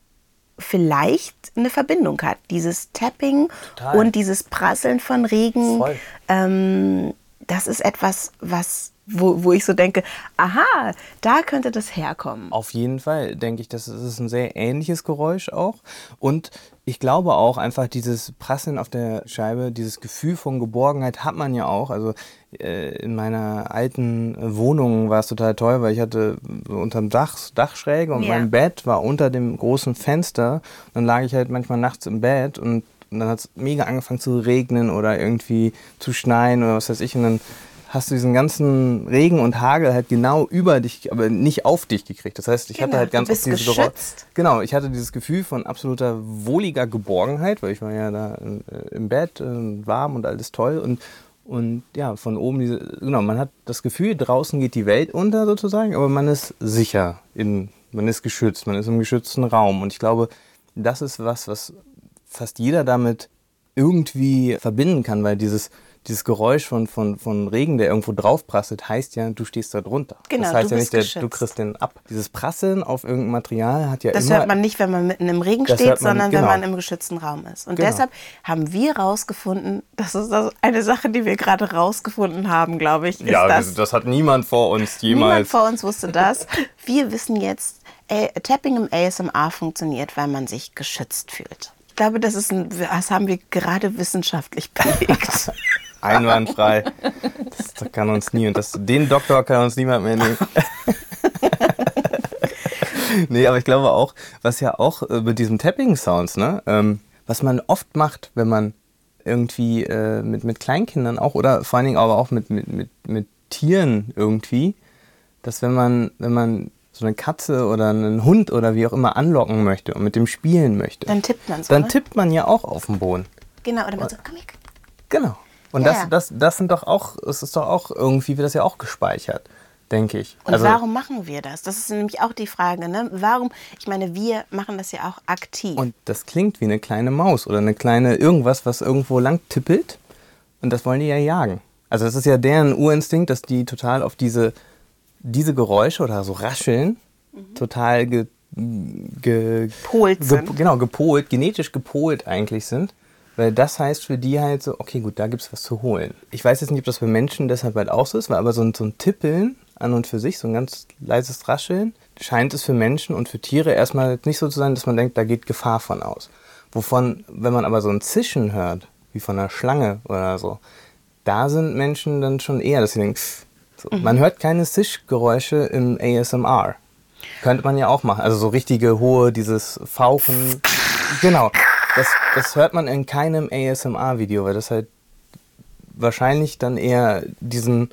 vielleicht eine Verbindung hat. Dieses Tapping Total. und dieses Prasseln von Regen. Ähm, das ist etwas, was wo, wo ich so denke, aha, da könnte das herkommen. Auf jeden Fall denke ich, das ist ein sehr ähnliches Geräusch auch. Und ich glaube auch einfach dieses Prasseln auf der Scheibe, dieses Gefühl von Geborgenheit hat man ja auch. Also äh, in meiner alten Wohnung war es total toll, weil ich hatte so unterm Dach Dachschräge und ja. mein Bett war unter dem großen Fenster. Und dann lag ich halt manchmal nachts im Bett und, und dann hat es mega angefangen zu regnen oder irgendwie zu schneien oder was weiß ich. Und dann hast du diesen ganzen Regen und Hagel halt genau über dich, aber nicht auf dich gekriegt. Das heißt, ich genau, hatte halt ganz oft dieses Geräusch. Genau, ich hatte dieses Gefühl von absoluter wohliger Geborgenheit, weil ich war ja da äh, im Bett, äh, warm und alles toll und und ja, von oben diese, genau, man hat das Gefühl, draußen geht die Welt unter sozusagen, aber man ist sicher, in, man ist geschützt, man ist im geschützten Raum. Und ich glaube, das ist was, was fast jeder damit irgendwie verbinden kann, weil dieses dieses Geräusch von, von, von Regen, der irgendwo drauf prasselt, heißt ja, du stehst da drunter. Genau, das heißt du ja nicht, der, du kriegst den ab. Dieses Prasseln auf irgendein Material hat ja Das immer... hört man nicht, wenn man mitten im Regen Das steht, man- sondern genau. wenn man im geschützten Raum ist. Und Genau. deshalb haben wir rausgefunden, das ist also eine Sache, die wir gerade rausgefunden haben, glaube ich, ist ja, das. das, das hat niemand vor uns Niemand jemals... vor uns wusste das. Wir wissen jetzt, Tapping im ASMR funktioniert, weil man sich geschützt fühlt. Ich glaube, das, ist ein, das haben wir gerade wissenschaftlich belegt. Einwandfrei. Das kann uns nie. Und das, den Doktor kann uns niemand mehr nehmen. nee, aber ich glaube auch, was ja auch äh, mit diesen Tapping-Sounds, ne, ähm, was man oft macht, wenn man irgendwie äh, mit, mit Kleinkindern auch oder vor allen Dingen aber auch mit, mit, mit, mit Tieren irgendwie, dass wenn man, wenn man so eine Katze oder einen Hund oder wie auch immer anlocken möchte und mit dem spielen möchte, Dann tippt man so. dann tippt man ja auch auf den Boden. Genau, oder man so, komm her. Genau. Und Ja, das, das, das sind doch auch, es ist doch auch irgendwie, wird das ja auch gespeichert, denke ich. Also, Und warum machen wir das? Das ist nämlich auch die Frage. Ne? Warum? Ich meine, wir machen das ja auch aktiv. Und das klingt wie eine kleine Maus oder eine kleine irgendwas, was irgendwo lang tippelt. Und das wollen die ja jagen. Also das ist ja deren Urinstinkt, dass die total auf diese, diese Geräusche oder so Rascheln total ge, ge, Polt ge, sind. genau, gepolt, genetisch gepolt eigentlich sind. Weil das heißt für die halt so, okay, gut, da gibt es was zu holen. Ich weiß jetzt nicht, ob das für Menschen deshalb halt auch so ist, weil aber so ein, so ein Tippeln an und für sich, so ein ganz leises Rascheln, scheint es für Menschen und für Tiere erstmal nicht so zu sein, dass man denkt, da geht Gefahr von aus. Wovon, wenn man aber so ein Zischen hört, wie von einer Schlange oder so, da sind Menschen dann schon eher, dass sie denken, pff, so. man hört keine Zischgeräusche im ASMR. Könnte man ja auch machen. Also so richtige hohe, dieses Fauchen. Genau. Das, das hört man in keinem ASMR-Video, weil das halt wahrscheinlich dann eher diesen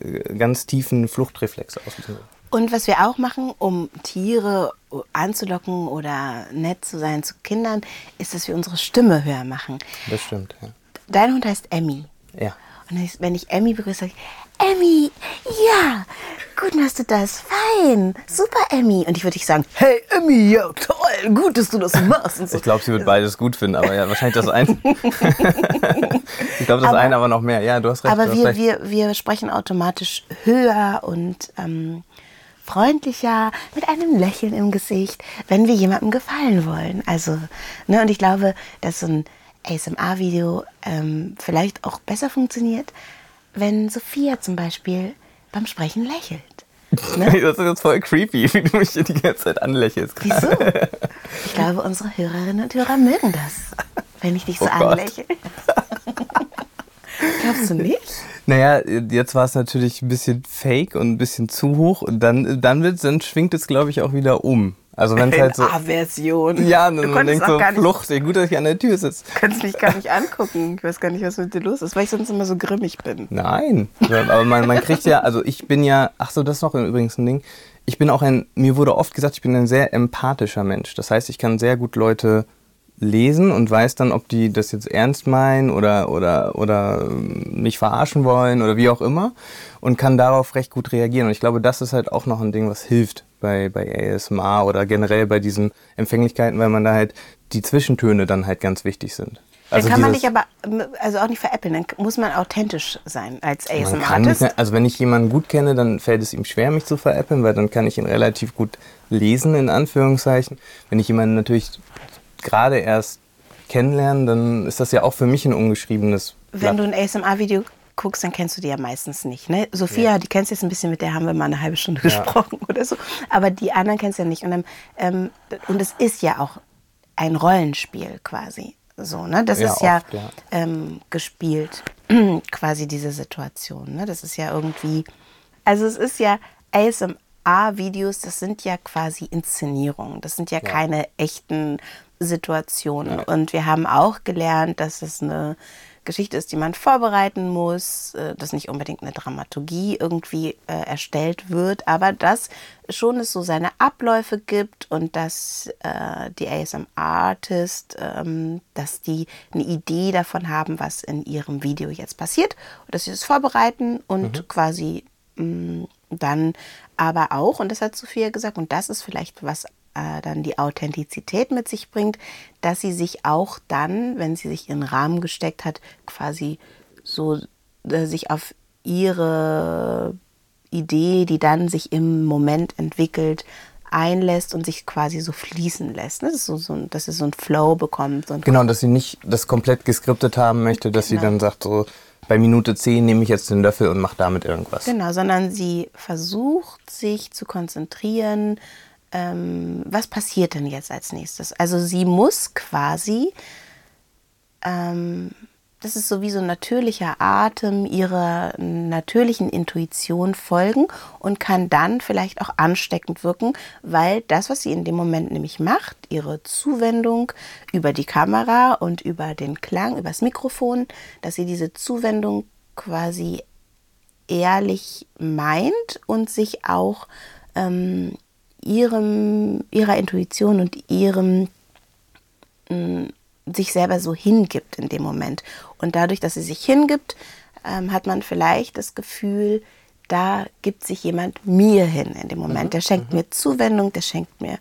äh, ganz tiefen Fluchtreflex würde. Und was wir auch machen, um Tiere anzulocken oder nett zu sein zu Kindern, ist, dass wir unsere Stimme höher machen. Das stimmt, ja. Dein Hund heißt Emmy. Ja. Und wenn ich- wenn ich Emmy begrüße, sage ich, Emmy, ja, gut machst du das, fein, super Emmy. Und ich würde dich sagen, hey Emmy, ja, toll, gut, dass du das machst. Und so. Ich glaube, sie wird beides gut finden, aber ja, wahrscheinlich das eine. ich glaube, das Aber- eine aber noch mehr. Ja, du hast recht. Aber hast wir, recht. wir, wir sprechen automatisch höher und ähm, freundlicher, mit einem Lächeln im Gesicht, wenn wir jemandem gefallen wollen. Also, ne, und ich glaube, dass so ein ASMR-Video ähm, vielleicht auch besser funktioniert, wenn Sophia zum Beispiel beim Sprechen lächelt. Ne? Das ist jetzt voll creepy, wie du mich hier die ganze Zeit anlächelst. Wieso? Ich glaube, unsere Hörerinnen und Hörer mögen das, wenn ich dich so Oh anlächle. Glaubst du nicht? Naja, jetzt war es natürlich ein bisschen fake und ein bisschen zu hoch und dann, dann, wird, dann schwingt es, glaube ich, auch wieder um. Also wenn es halt so... A-Version. Ja, du dann man konntest denkt auch so, gar nicht, Flucht, ey, gut, dass ich an der Tür sitze. kannst mich gar nicht angucken. Ich weiß gar nicht, was mit dir los ist, weil ich sonst immer so grimmig bin. Nein, aber man, man kriegt ja, also ich bin ja, ach so, das ist noch übrigens ein Ding. Ich bin auch ein, mir wurde oft gesagt, ich bin ein sehr empathischer Mensch. Das heißt, ich kann sehr gut Leute lesen und weiß dann, ob die das jetzt ernst meinen oder, oder, oder ähm, mich verarschen wollen oder wie auch immer und kann darauf recht gut reagieren. Und ich glaube, das ist halt auch noch ein Ding, was hilft bei, bei ASMR oder generell bei diesen Empfänglichkeiten, weil man da halt die Zwischentöne dann halt ganz wichtig sind. Dann kann man dich aber also auch nicht veräppeln, dann muss man authentisch sein als ASMR-Artist. nicht, also wenn ich jemanden gut kenne, dann fällt es ihm schwer, mich zu veräppeln, weil dann kann ich ihn relativ gut lesen, in Anführungszeichen. Wenn ich jemanden natürlich gerade erst kennenlerne, dann ist das ja auch für mich ein ungeschriebenes Wenn Blatt. du ein ASMR-Video guckst, dann kennst du die ja meistens nicht. Ne? Sophia, die kennst du jetzt ein bisschen, mit der haben wir mal eine halbe Stunde gesprochen oder so. Aber die anderen kennst du ja nicht. Und, dann, ähm, und es ist ja auch ein Rollenspiel quasi. So, ne? Das Ja, ist ja, oft, ja. Ähm, gespielt, quasi diese Situation. Ne? Das ist ja irgendwie. Also es ist ja ASMR-Videos, das sind ja quasi Inszenierungen. Das sind ja, keine echten Situationen. Und wir haben auch gelernt, dass es eine Geschichte ist, die man vorbereiten muss, äh, dass nicht unbedingt eine Dramaturgie irgendwie äh, erstellt wird, aber dass schon es so seine Abläufe gibt und dass äh, die ASMR-Artist, ähm, dass die eine Idee davon haben, was in ihrem Video jetzt passiert und dass sie das vorbereiten und quasi mh, dann aber auch, und das hat Sophia gesagt, und das ist vielleicht was, äh, dann die Authentizität mit sich bringt, dass sie sich auch dann, wenn sie sich in den Rahmen gesteckt hat, quasi so äh, sich auf ihre Idee, die dann sich im Moment entwickelt, einlässt und sich quasi so fließen lässt. Das ist so, so dass sie so ein Flow bekommt. So genau, dass sie nicht das komplett geskriptet haben möchte, dass genau. sie dann sagt, so bei Minute 10 nehme ich jetzt den Löffel und mache damit irgendwas. Genau, sondern sie versucht sich zu konzentrieren, ähm, was passiert denn jetzt als nächstes. Also sie muss quasi ähm, das ist so wie so ein natürlicher Atem ihrer natürlichen Intuition folgen und kann dann vielleicht auch ansteckend wirken, weil das, was sie in dem Moment nämlich macht, ihre Zuwendung über die Kamera und über den Klang, über das Mikrofon, dass sie diese Zuwendung quasi ehrlich meint und sich auch ähm, ihrem, ihrer Intuition und ihrem mm, sich selber so hingibt in dem Moment. Und dadurch, dass sie sich hingibt, ähm, hat man vielleicht das Gefühl, da gibt sich jemand mir hin in dem Moment. Mhm. Der schenkt mhm. mir Zuwendung, der schenkt mir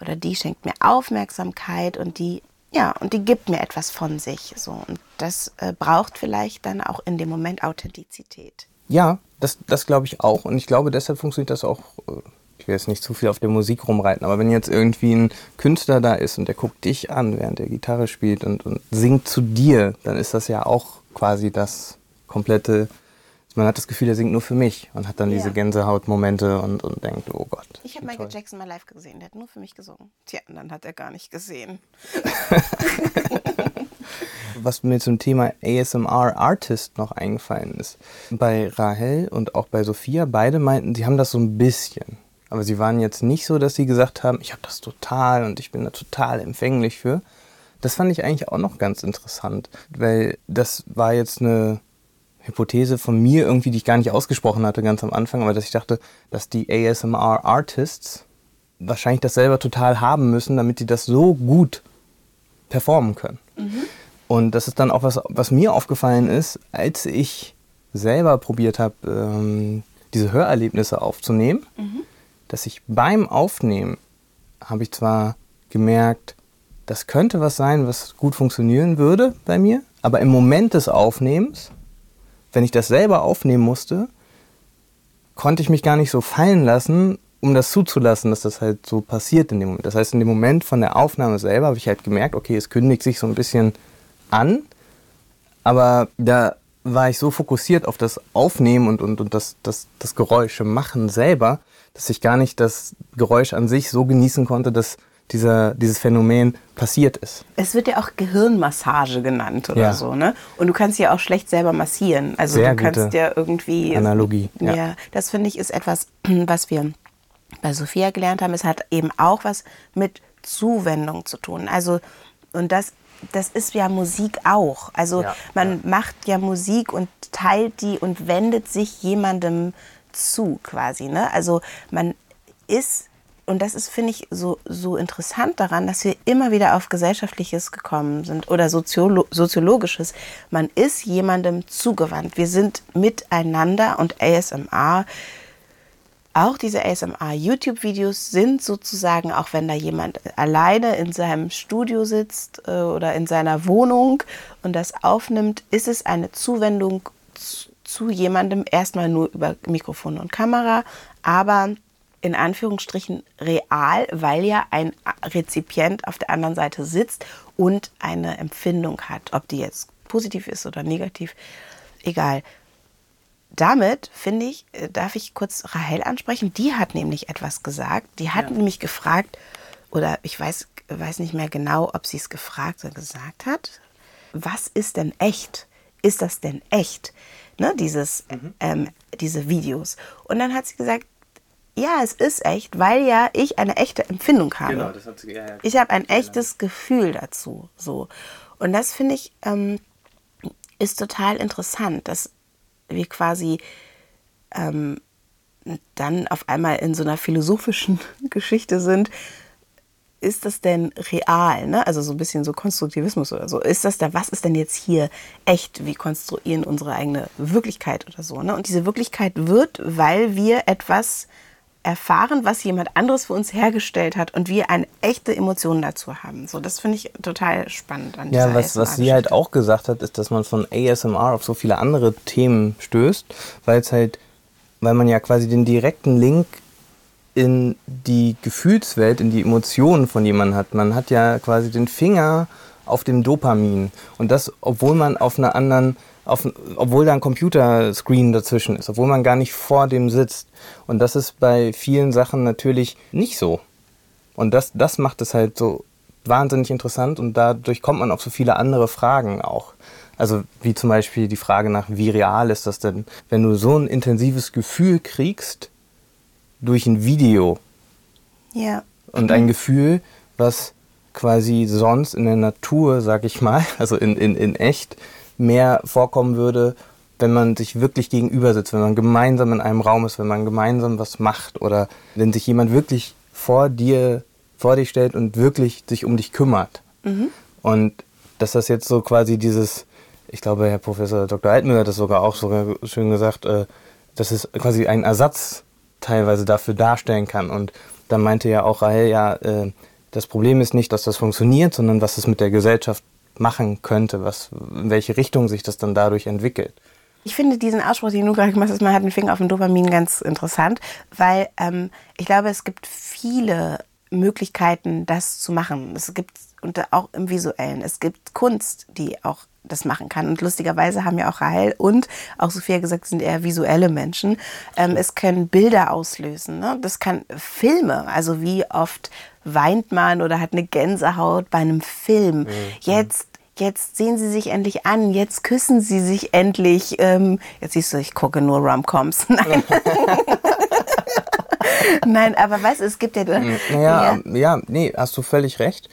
oder die schenkt mir Aufmerksamkeit und die ja und die gibt mir etwas von sich so und das äh, braucht vielleicht dann auch in dem Moment Authentizität. Ja, das das glaube ich auch und ich glaube deshalb funktioniert das auch äh, ich will jetzt nicht zu viel auf der Musik rumreiten, aber wenn jetzt irgendwie ein Künstler da ist und der guckt dich an, während der Gitarre spielt und, und singt zu dir, dann ist das ja auch quasi das komplette man hat das Gefühl, er singt nur für mich und hat dann ja. diese Gänsehautmomente und, und denkt, oh Gott. Ich habe Michael toll. Jackson mal live gesehen, der hat nur für mich gesungen. Tja, und dann hat er gar nicht gesehen. Was mir zum Thema ASMR Artist noch eingefallen ist. Bei Rahel und auch bei Sophia, beide meinten, sie haben das so ein bisschen. Aber sie waren jetzt nicht so, dass sie gesagt haben, ich habe das total und ich bin da total empfänglich für. Das fand ich eigentlich auch noch ganz interessant, weil das war jetzt eine Hypothese von mir irgendwie, die ich gar nicht ausgesprochen hatte ganz am Anfang, aber dass ich dachte, dass die ASMR-Artists wahrscheinlich das selber total haben müssen, damit die das so gut performen können. Mhm. Und das ist dann auch was, was mir aufgefallen ist, als ich selber probiert habe, ähm, diese Hörerlebnisse aufzunehmen. Mhm dass ich beim Aufnehmen habe ich zwar gemerkt, das könnte was sein, was gut funktionieren würde bei mir, aber im Moment des Aufnehmens, wenn ich das selber aufnehmen musste, konnte ich mich gar nicht so fallen lassen, um das zuzulassen, dass das halt so passiert in dem Moment. Das heißt, in dem Moment von der Aufnahme selber habe ich halt gemerkt, okay, es kündigt sich so ein bisschen an, aber da war ich so fokussiert auf das Aufnehmen und, und, und das, das, das Geräusche machen selber, dass ich gar nicht das Geräusch an sich so genießen konnte, dass dieser, dieses Phänomen passiert ist. Es wird ja auch Gehirnmassage genannt oder ja. so, ne? Und du kannst ja auch schlecht selber massieren. Also Sehr du kannst ja irgendwie. Analogie. Ja, ja das finde ich ist etwas, was wir bei Sophia gelernt haben. Es hat eben auch was mit Zuwendung zu tun. Also, und das das ist ja Musik auch. Also ja, man ja. macht ja Musik und teilt die und wendet sich jemandem zu quasi. Ne? Also man ist, und das ist, finde ich, so, so interessant daran, dass wir immer wieder auf Gesellschaftliches gekommen sind oder Soziolo Soziologisches. Man ist jemandem zugewandt. Wir sind miteinander und ASMR. Auch diese ASMR-YouTube-Videos sind sozusagen, auch wenn da jemand alleine in seinem Studio sitzt äh, oder in seiner Wohnung und das aufnimmt, ist es eine Zuwendung zu jemandem, erstmal nur über Mikrofon und Kamera, aber in Anführungsstrichen real, weil ja ein Rezipient auf der anderen Seite sitzt und eine Empfindung hat, ob die jetzt positiv ist oder negativ, egal. Damit finde ich, äh, darf ich kurz Rahel ansprechen. Die hat nämlich etwas gesagt. Die hat ja. nämlich gefragt, oder ich weiß, weiß nicht mehr genau, ob sie es gefragt oder gesagt hat. Was ist denn echt? Ist das denn echt? Ne, dieses, mhm. ähm, diese Videos. Und dann hat sie gesagt, ja, es ist echt, weil ja ich eine echte Empfindung habe. Genau, das hat sie, ja, ja. Ich habe ein echtes Gefühl dazu. So. Und das finde ich ähm, ist total interessant, dass wir quasi ähm, dann auf einmal in so einer philosophischen Geschichte sind, ist das denn real? Ne? Also so ein bisschen so Konstruktivismus oder so. Ist das da, was ist denn jetzt hier echt? Wir konstruieren unsere eigene Wirklichkeit oder so. Ne? Und diese Wirklichkeit wird, weil wir etwas erfahren, was jemand anderes für uns hergestellt hat und wir eine echte Emotion dazu haben. So, das finde ich total spannend an Ja, was, was sie halt auch gesagt hat, ist, dass man von ASMR auf so viele andere Themen stößt, weil es halt, weil man ja quasi den direkten Link in die Gefühlswelt, in die Emotionen von jemandem hat. Man hat ja quasi den Finger auf dem Dopamin. Und das, obwohl man auf einer anderen, auf, obwohl da ein Computerscreen dazwischen ist, obwohl man gar nicht vor dem sitzt. Und das ist bei vielen Sachen natürlich nicht so. Und das, das macht es halt so wahnsinnig interessant und dadurch kommt man auf so viele andere Fragen auch. Also wie zum Beispiel die Frage nach, wie real ist das denn, wenn du so ein intensives Gefühl kriegst durch ein Video. Ja. Und ein Gefühl, was quasi sonst in der Natur, sag ich mal, also in, in, in echt, mehr vorkommen würde, wenn man sich wirklich gegenüber sitzt, wenn man gemeinsam in einem Raum ist, wenn man gemeinsam was macht oder wenn sich jemand wirklich vor dir, vor dich stellt und wirklich sich um dich kümmert. Mhm. Und dass das jetzt so quasi dieses, ich glaube, Herr Professor Dr. Altmüller hat das sogar auch sogar schön gesagt, äh, dass es quasi ein Ersatz teilweise dafür darstellen kann. Und da meinte ja auch Rahel, ja, äh, das Problem ist nicht, dass das funktioniert, sondern was es mit der Gesellschaft machen könnte, was, in welche Richtung sich das dann dadurch entwickelt. Ich finde diesen Ausspruch, den du gerade gemacht hast, man hat den Finger auf den Dopamin, ganz interessant, weil ähm, ich glaube, es gibt viele Möglichkeiten, das zu machen. Es gibt und auch im Visuellen. Es gibt Kunst, die auch das machen kann. Und lustigerweise haben ja auch Rahel und auch Sophia gesagt, sind eher visuelle Menschen. Ähm, es können Bilder auslösen. Ne? Das kann Filme. Also wie oft weint man oder hat eine Gänsehaut bei einem Film. Mhm. Jetzt jetzt sehen sie sich endlich an, jetzt küssen sie sich endlich. Ähm, jetzt siehst du, ich gucke nur Rom-Coms. Nein. Nein, aber weißt du, es gibt ja... Naja, ja. ja, nee, hast du völlig recht.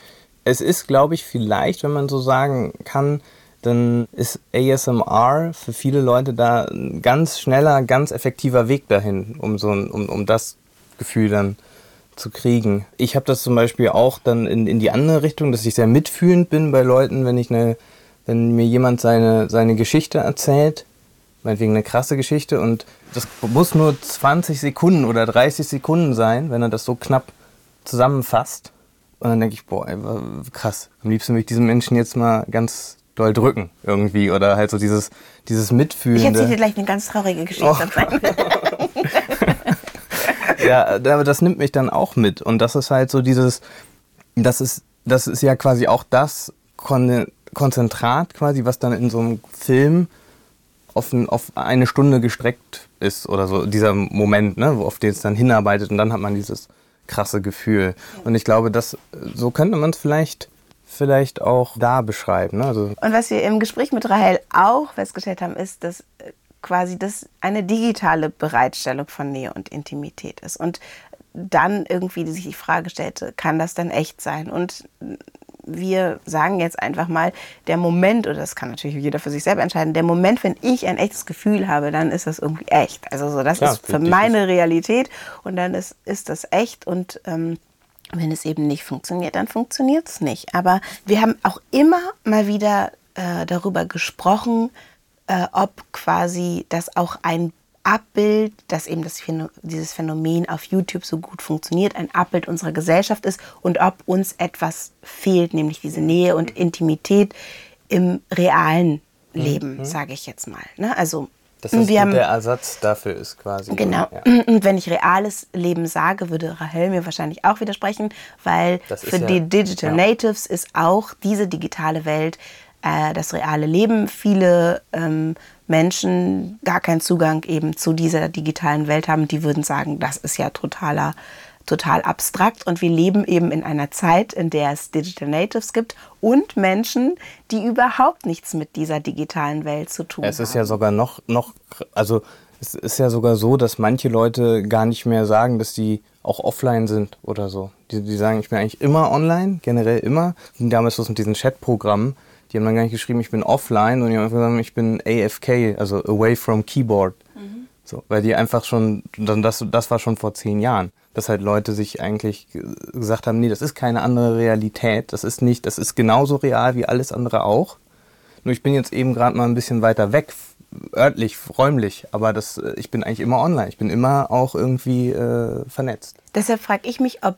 Es ist, glaube ich, vielleicht, wenn man so sagen kann, dann ist ASMR für viele Leute da ein ganz schneller, ganz effektiver Weg dahin, um, so ein, um, um das Gefühl dann zu kriegen. Ich habe das zum Beispiel auch dann in, in die andere Richtung, dass ich sehr mitfühlend bin bei Leuten, wenn ich eine, wenn mir jemand seine, seine Geschichte erzählt, meinetwegen eine krasse Geschichte und das muss nur 20 Sekunden oder 30 Sekunden sein, wenn er das so knapp zusammenfasst. Und dann denke ich, boah, ey, krass. Am liebsten würde ich diesen Menschen jetzt mal ganz doll drücken irgendwie oder halt so dieses, dieses Mitfühlende. Ich erzähle dir gleich eine ganz traurige Geschichte. Oh. ja, aber das nimmt mich dann auch mit und das ist halt so dieses, das ist, das ist ja quasi auch das Konzentrat quasi, was dann in so einem Film auf, ein, auf eine Stunde gestreckt ist oder so, dieser Moment, ne, auf den es dann hinarbeitet und dann hat man dieses krasse Gefühl. Und ich glaube, das, so könnte man es vielleicht vielleicht auch da beschreiben. Ne? Also und was wir im Gespräch mit Rahel auch festgestellt haben, ist, dass äh, quasi das eine digitale Bereitstellung von Nähe und Intimität ist. Und dann irgendwie sich die Frage stellte, kann das dann echt sein? Und wir sagen jetzt einfach mal, der Moment, oder das kann natürlich jeder für sich selber entscheiden, der Moment, wenn ich ein echtes Gefühl habe, dann ist das irgendwie echt. Also so, das ja, ist für meine Realität und dann ist, ist das echt und ähm, wenn es eben nicht funktioniert, dann funktioniert es nicht. Aber wir haben auch immer mal wieder äh, darüber gesprochen, äh, ob quasi das auch ein Abbild, dass eben das Phänomen, dieses Phänomen auf YouTube so gut funktioniert, ein Abbild unserer Gesellschaft ist und ob uns etwas fehlt, nämlich diese Nähe und Intimität im realen Leben, mhm. sage ich jetzt mal. Ne? Also das wir haben, der Ersatz dafür ist quasi. Genau. Ja. Und wenn ich reales Leben sage, würde Rahel mir wahrscheinlich auch widersprechen, weil für ja, die Digital ja. Natives ist auch diese digitale Welt äh, das reale Leben. Viele ähm, Menschen gar keinen Zugang eben zu dieser digitalen Welt haben, die würden sagen, das ist ja totaler total abstrakt und wir leben eben in einer Zeit, in der es Digital Natives gibt und Menschen, die überhaupt nichts mit dieser digitalen Welt zu tun haben. Es ist haben. ja sogar noch, noch, also es ist ja sogar so, dass manche Leute gar nicht mehr sagen, dass sie auch offline sind oder so. Die, die sagen, ich bin eigentlich immer online, generell immer. Und damals was mit diesen Chatprogrammen, die haben dann gar nicht geschrieben, ich bin offline und die haben einfach gesagt, ich bin AFK, also away from keyboard. Mhm. So, weil die einfach schon, dann das, das war schon vor zehn Jahren dass halt Leute sich eigentlich gesagt haben, nee, das ist keine andere Realität, das ist nicht, das ist genauso real wie alles andere auch. Nur ich bin jetzt eben gerade mal ein bisschen weiter weg örtlich, räumlich, aber das, äh, ich bin eigentlich immer online. Ich bin immer auch irgendwie äh, vernetzt. Deshalb frage ich mich, ob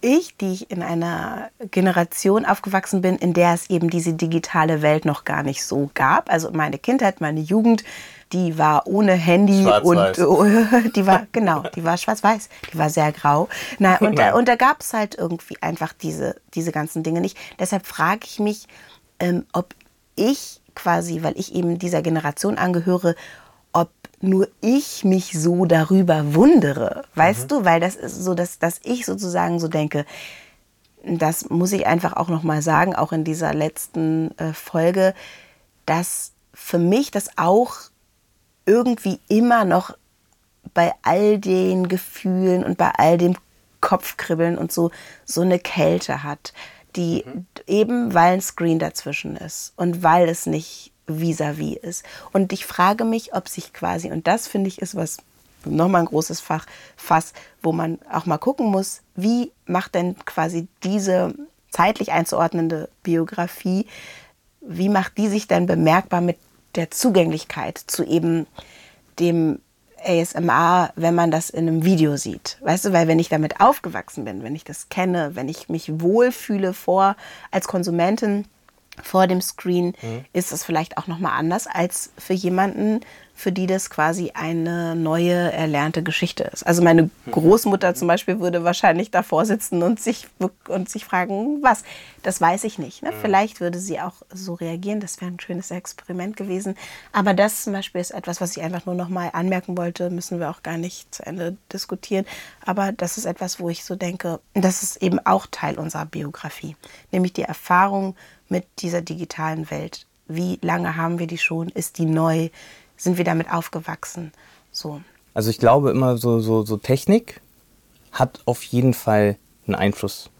ich, die ich in einer Generation aufgewachsen bin, in der es eben diese digitale Welt noch gar nicht so gab. Also meine Kindheit, meine Jugend, die war ohne Handy und die war genau, die war schwarz-weiß, die war sehr grau. Na, und, da, und da gab es halt irgendwie einfach diese, diese ganzen Dinge nicht. Deshalb frage ich mich, ähm, ob ich quasi, weil ich eben dieser Generation angehöre, nur ich mich so darüber wundere. Weißt mhm. du? Weil das ist so, dass, dass ich sozusagen so denke, das muss ich einfach auch nochmal sagen, auch in dieser letzten äh, Folge, dass für mich das auch irgendwie immer noch bei all den Gefühlen und bei all dem Kopfkribbeln und so so eine Kälte hat, die mhm. eben weil ein Screen dazwischen ist und weil es nicht vis-à-vis -vis ist. Und ich frage mich, ob sich quasi, und das finde ich ist was nochmal ein großes Fach, Fass, wo man auch mal gucken muss, wie macht denn quasi diese zeitlich einzuordnende Biografie, wie macht die sich denn bemerkbar mit der Zugänglichkeit zu eben dem ASMR, wenn man das in einem Video sieht. Weißt du, weil wenn ich damit aufgewachsen bin, wenn ich das kenne, wenn ich mich wohlfühle vor als Konsumentin vor dem Screen, mhm. ist es vielleicht auch noch mal anders als für jemanden, für die das quasi eine neue erlernte Geschichte ist. Also meine hm. Großmutter zum Beispiel würde wahrscheinlich davor sitzen und sich, und sich fragen, was? Das weiß ich nicht. Ne? Hm. Vielleicht würde sie auch so reagieren. Das wäre ein schönes Experiment gewesen. Aber das zum Beispiel ist etwas, was ich einfach nur noch mal anmerken wollte. Müssen wir auch gar nicht zu Ende diskutieren. Aber das ist etwas, wo ich so denke, das ist eben auch Teil unserer Biografie. Nämlich die Erfahrung mit dieser digitalen Welt. Wie lange haben wir die schon? Ist die neu? sind wir damit aufgewachsen. So. Also ich glaube immer so, so, so Technik hat auf jeden Fall einen Einfluss.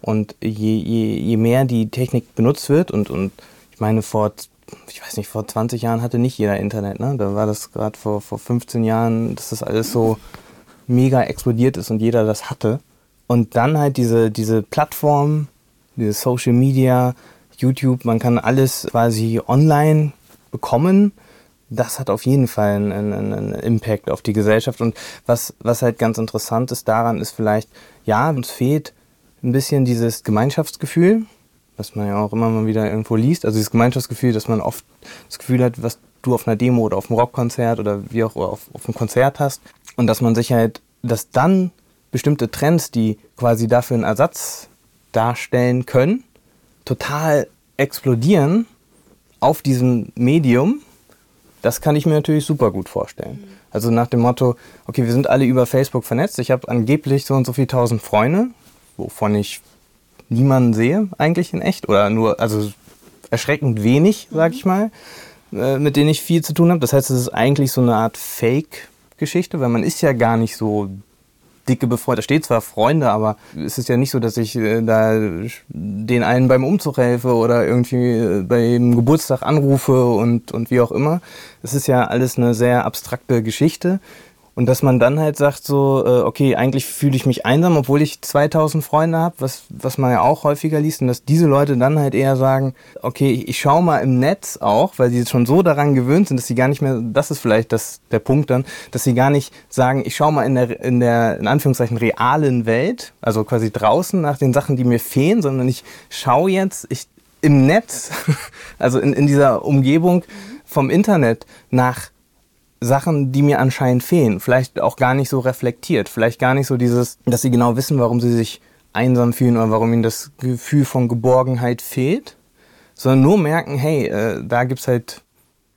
Und je, je, je mehr die Technik benutzt wird und, und ich meine vor, ich weiß nicht, vor 20 Jahren hatte nicht jeder Internet, ne? Da war das gerade vor, vor 15 Jahren, dass das alles so mega explodiert ist und jeder das hatte. Und dann halt diese, diese Plattform, diese Social Media, YouTube, man kann alles quasi online bekommen das hat auf jeden Fall einen, einen, einen, Impact auf die Gesellschaft. Und was, was halt ganz interessant ist daran, ist vielleicht, ja, uns fehlt ein bisschen dieses Gemeinschaftsgefühl, was man ja auch immer mal wieder irgendwo liest. Also dieses Gemeinschaftsgefühl, dass man oft das Gefühl hat, was du auf einer Demo oder auf einem Rockkonzert oder wie auch auf, auf einem Konzert hast. Und dass man sich halt, dass dann bestimmte Trends, die quasi dafür einen Ersatz darstellen können, total explodieren auf diesem Medium das kann ich mir natürlich super gut vorstellen. Mhm. Also nach dem Motto, okay, wir sind alle über Facebook vernetzt. Ich habe angeblich so und so viele tausend Freunde, wovon ich niemanden sehe eigentlich in echt oder nur, also erschreckend wenig, sag mhm. ich mal, äh, mit denen ich viel zu tun habe. Das heißt, es ist eigentlich so eine Art Fake-Geschichte, weil man ist ja gar nicht so dicke befreundet. Da steht zwar Freunde, aber es ist ja nicht so, dass ich äh, da den einen beim Umzug helfe oder irgendwie äh, beim Geburtstag anrufe und, und wie auch immer. Es ist ja alles eine sehr abstrakte Geschichte. Und dass man dann halt sagt so, äh, okay, eigentlich fühle ich mich einsam, obwohl ich 2000 Freunde habe, was, was man ja auch häufiger liest. Und dass diese Leute dann halt eher sagen, okay, ich schaue mal im Netz auch, weil sie schon so daran gewöhnt sind, dass sie gar nicht mehr, das ist vielleicht das, der Punkt dann, dass sie gar nicht sagen, ich schaue mal in der, in der, in Anführungszeichen, realen Welt, also quasi draußen nach den Sachen, die mir fehlen, sondern ich schaue jetzt, ich, im Netz, also in, in dieser Umgebung vom Internet nach Sachen, die mir anscheinend fehlen. Vielleicht auch gar nicht so reflektiert. Vielleicht gar nicht so dieses, dass sie genau wissen, warum sie sich einsam fühlen oder warum ihnen das Gefühl von Geborgenheit fehlt. Sondern nur merken, hey, äh, da gibt's halt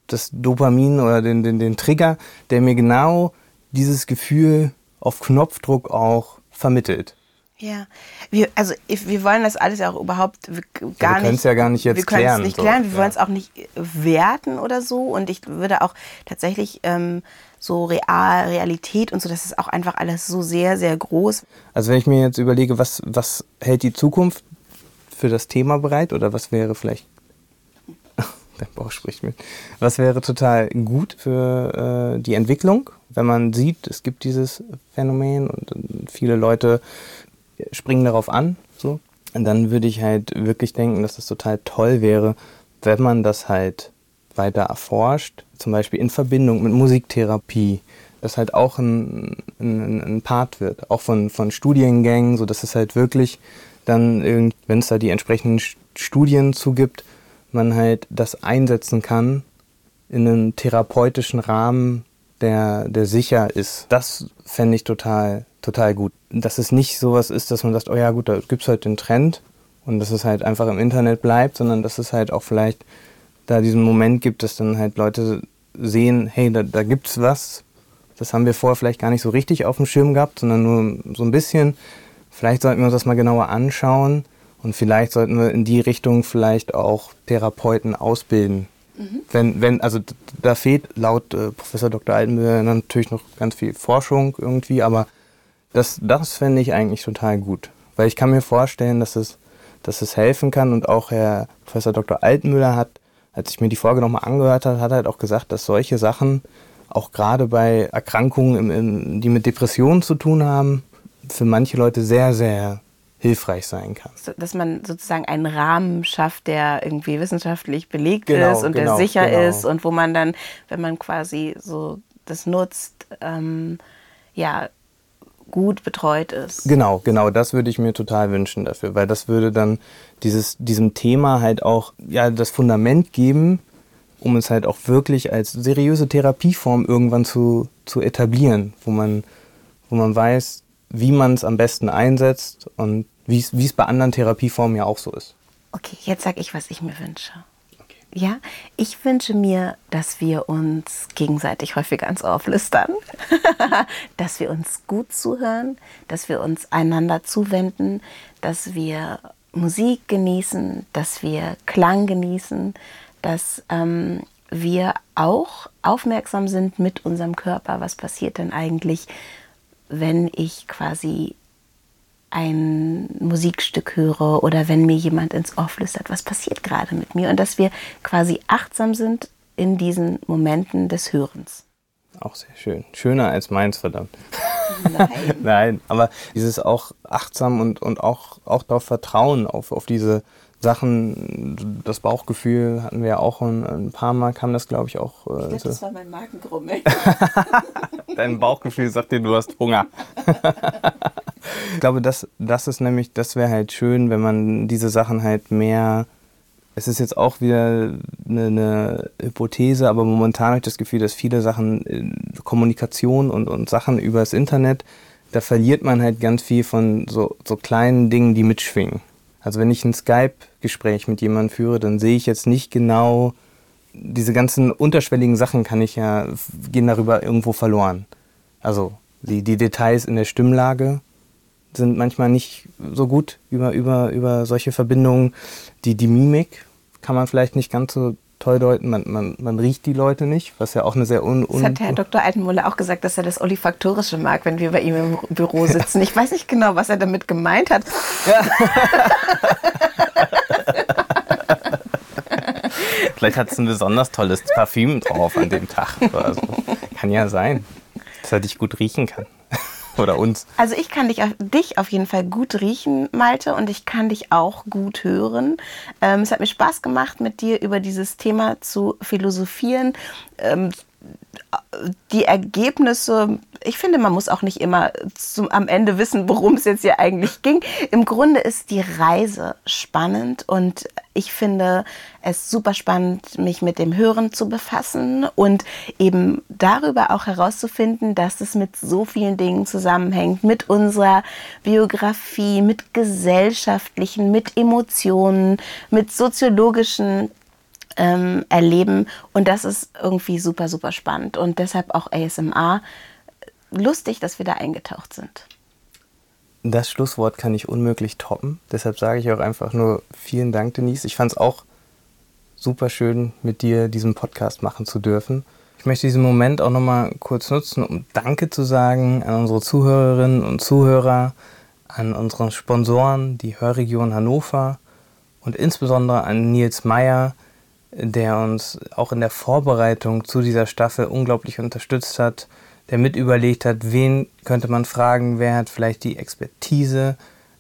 das Dopamin oder den, den, den Trigger, der mir genau dieses Gefühl auf Knopfdruck auch vermittelt. Ja, wir, also wir wollen das alles auch überhaupt gar ja, wir nicht. Wir können es ja gar nicht jetzt wir klären. Wir können es nicht klären, wir ja. wollen es auch nicht werten oder so. Und ich würde auch tatsächlich ähm, so Real, Realität und so, das ist auch einfach alles so sehr, sehr groß. Also wenn ich mir jetzt überlege, was, was hält die Zukunft für das Thema bereit oder was wäre vielleicht der Bauch spricht mit. Was wäre total gut für äh, die Entwicklung, wenn man sieht, es gibt dieses Phänomen und viele Leute springen darauf an. So. Dann würde ich halt wirklich denken, dass das total toll wäre, wenn man das halt weiter erforscht, zum Beispiel in Verbindung mit Musiktherapie, das halt auch ein, ein, ein Part wird, auch von, von Studiengängen, sodass es halt wirklich dann, wenn es da die entsprechenden Studien zugibt, man halt das einsetzen kann in einem therapeutischen Rahmen, der, der sicher ist. Das fände ich total, total gut. Dass es nicht sowas ist, dass man sagt, oh ja gut, da gibt es halt den Trend und dass es halt einfach im Internet bleibt, sondern dass es halt auch vielleicht da diesen Moment gibt, dass dann halt Leute sehen, hey, da, da es was. Das haben wir vorher vielleicht gar nicht so richtig auf dem Schirm gehabt, sondern nur so ein bisschen. Vielleicht sollten wir uns das mal genauer anschauen und vielleicht sollten wir in die Richtung vielleicht auch Therapeuten ausbilden. Mhm. Wenn, wenn, also da fehlt laut äh, Professor Dr. Altenmüller natürlich noch ganz viel Forschung irgendwie, aber das, das fände ich eigentlich total gut. Weil ich kann mir vorstellen, dass es, dass es helfen kann und auch Herr Professor Dr. Altenmüller hat als ich mir die Folge nochmal angehört habe, hat er halt auch gesagt, dass solche Sachen auch gerade bei Erkrankungen, die mit Depressionen zu tun haben, für manche Leute sehr, sehr hilfreich sein kann. Dass man sozusagen einen Rahmen schafft, der irgendwie wissenschaftlich belegt genau, ist und genau, der sicher genau. ist und wo man dann, wenn man quasi so das nutzt, ähm, ja, gut betreut ist. Genau, genau, das würde ich mir total wünschen dafür, weil das würde dann dieses, diesem Thema halt auch ja, das Fundament geben, um es halt auch wirklich als seriöse Therapieform irgendwann zu, zu etablieren, wo man, wo man weiß, wie man es am besten einsetzt und wie es bei anderen Therapieformen ja auch so ist. Okay, jetzt sage ich, was ich mir wünsche. Ja, ich wünsche mir, dass wir uns gegenseitig häufiger ans Ohr flüstern, dass wir uns gut zuhören, dass wir uns einander zuwenden, dass wir Musik genießen, dass wir Klang genießen, dass ähm, wir auch aufmerksam sind mit unserem Körper. Was passiert denn eigentlich, wenn ich quasi ein Musikstück höre oder wenn mir jemand ins Ohr flüstert, was passiert gerade mit mir und dass wir quasi achtsam sind in diesen Momenten des Hörens. Auch sehr schön. Schöner als meins, verdammt. Nein. Nein, aber dieses auch achtsam und, und auch, auch darauf vertrauen, auf, auf diese Sachen, das Bauchgefühl hatten wir ja auch ein, ein paar Mal, kam das glaube ich auch. Äh, ich glaub, das war mein Magengrummeln. Dein Bauchgefühl sagt dir, du hast Hunger. ich glaube, das, das ist nämlich, das wäre halt schön, wenn man diese Sachen halt mehr. Es ist jetzt auch wieder eine, eine Hypothese, aber momentan habe ich das Gefühl, dass viele Sachen, äh, Kommunikation und, und Sachen über das Internet, da verliert man halt ganz viel von so, so kleinen Dingen, die mitschwingen. Also wenn ich ein Skype-Gespräch mit jemandem führe, dann sehe ich jetzt nicht genau, diese ganzen unterschwelligen Sachen kann ich ja, gehen darüber irgendwo verloren. Also die, die Details in der Stimmlage sind manchmal nicht so gut über, über, über solche Verbindungen. Die, die Mimik kann man vielleicht nicht ganz so toll deuten. Man, man, man riecht die Leute nicht, was ja auch eine sehr un... un das hat Herr Dr. Altenmuller auch gesagt, dass er das Olfaktorische mag, wenn wir bei ihm im Büro sitzen. Ich weiß nicht genau, was er damit gemeint hat. Ja. Vielleicht hat es ein besonders tolles Parfüm drauf an dem Tag. Also, kann ja sein, dass er dich gut riechen kann. Oder uns. Also ich kann dich, dich auf jeden Fall gut riechen, Malte, und ich kann dich auch gut hören. Ähm, es hat mir Spaß gemacht, mit dir über dieses Thema zu philosophieren. Ähm, die Ergebnisse, ich finde, man muss auch nicht immer zum, am Ende wissen, worum es jetzt hier eigentlich ging. Im Grunde ist die Reise spannend und ich finde es super spannend, mich mit dem Hören zu befassen und eben darüber auch herauszufinden, dass es mit so vielen Dingen zusammenhängt, mit unserer Biografie, mit gesellschaftlichen, mit Emotionen, mit soziologischen ähm, erleben. Und das ist irgendwie super, super spannend. Und deshalb auch ASMR. Lustig, dass wir da eingetaucht sind. Das Schlusswort kann ich unmöglich toppen. Deshalb sage ich auch einfach nur vielen Dank, Denise. Ich fand es auch super schön, mit dir diesen Podcast machen zu dürfen. Ich möchte diesen Moment auch nochmal kurz nutzen, um Danke zu sagen an unsere Zuhörerinnen und Zuhörer, an unsere Sponsoren, die Hörregion Hannover und insbesondere an Nils Meyer, der uns auch in der Vorbereitung zu dieser Staffel unglaublich unterstützt hat, der mit überlegt hat, wen könnte man fragen, wer hat vielleicht die Expertise,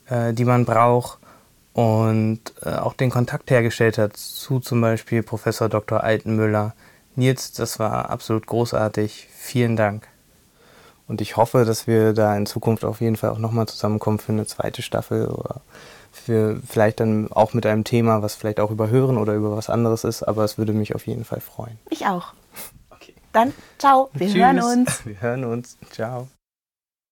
äh, die man braucht. und äh, auch den Kontakt hergestellt hat zu zum Beispiel Professor Dr. Altenmüller. Nils, das war absolut großartig. Vielen Dank. Und ich hoffe, dass wir da in Zukunft auf jeden Fall auch nochmal zusammenkommen für eine zweite Staffel oder für vielleicht dann auch mit einem Thema, was vielleicht auch über Hören oder über was anderes ist. Aber es würde mich auf jeden Fall freuen. Ich auch. Okay. Dann ciao, wir Tschüss. hören uns. Wir hören uns. Ciao.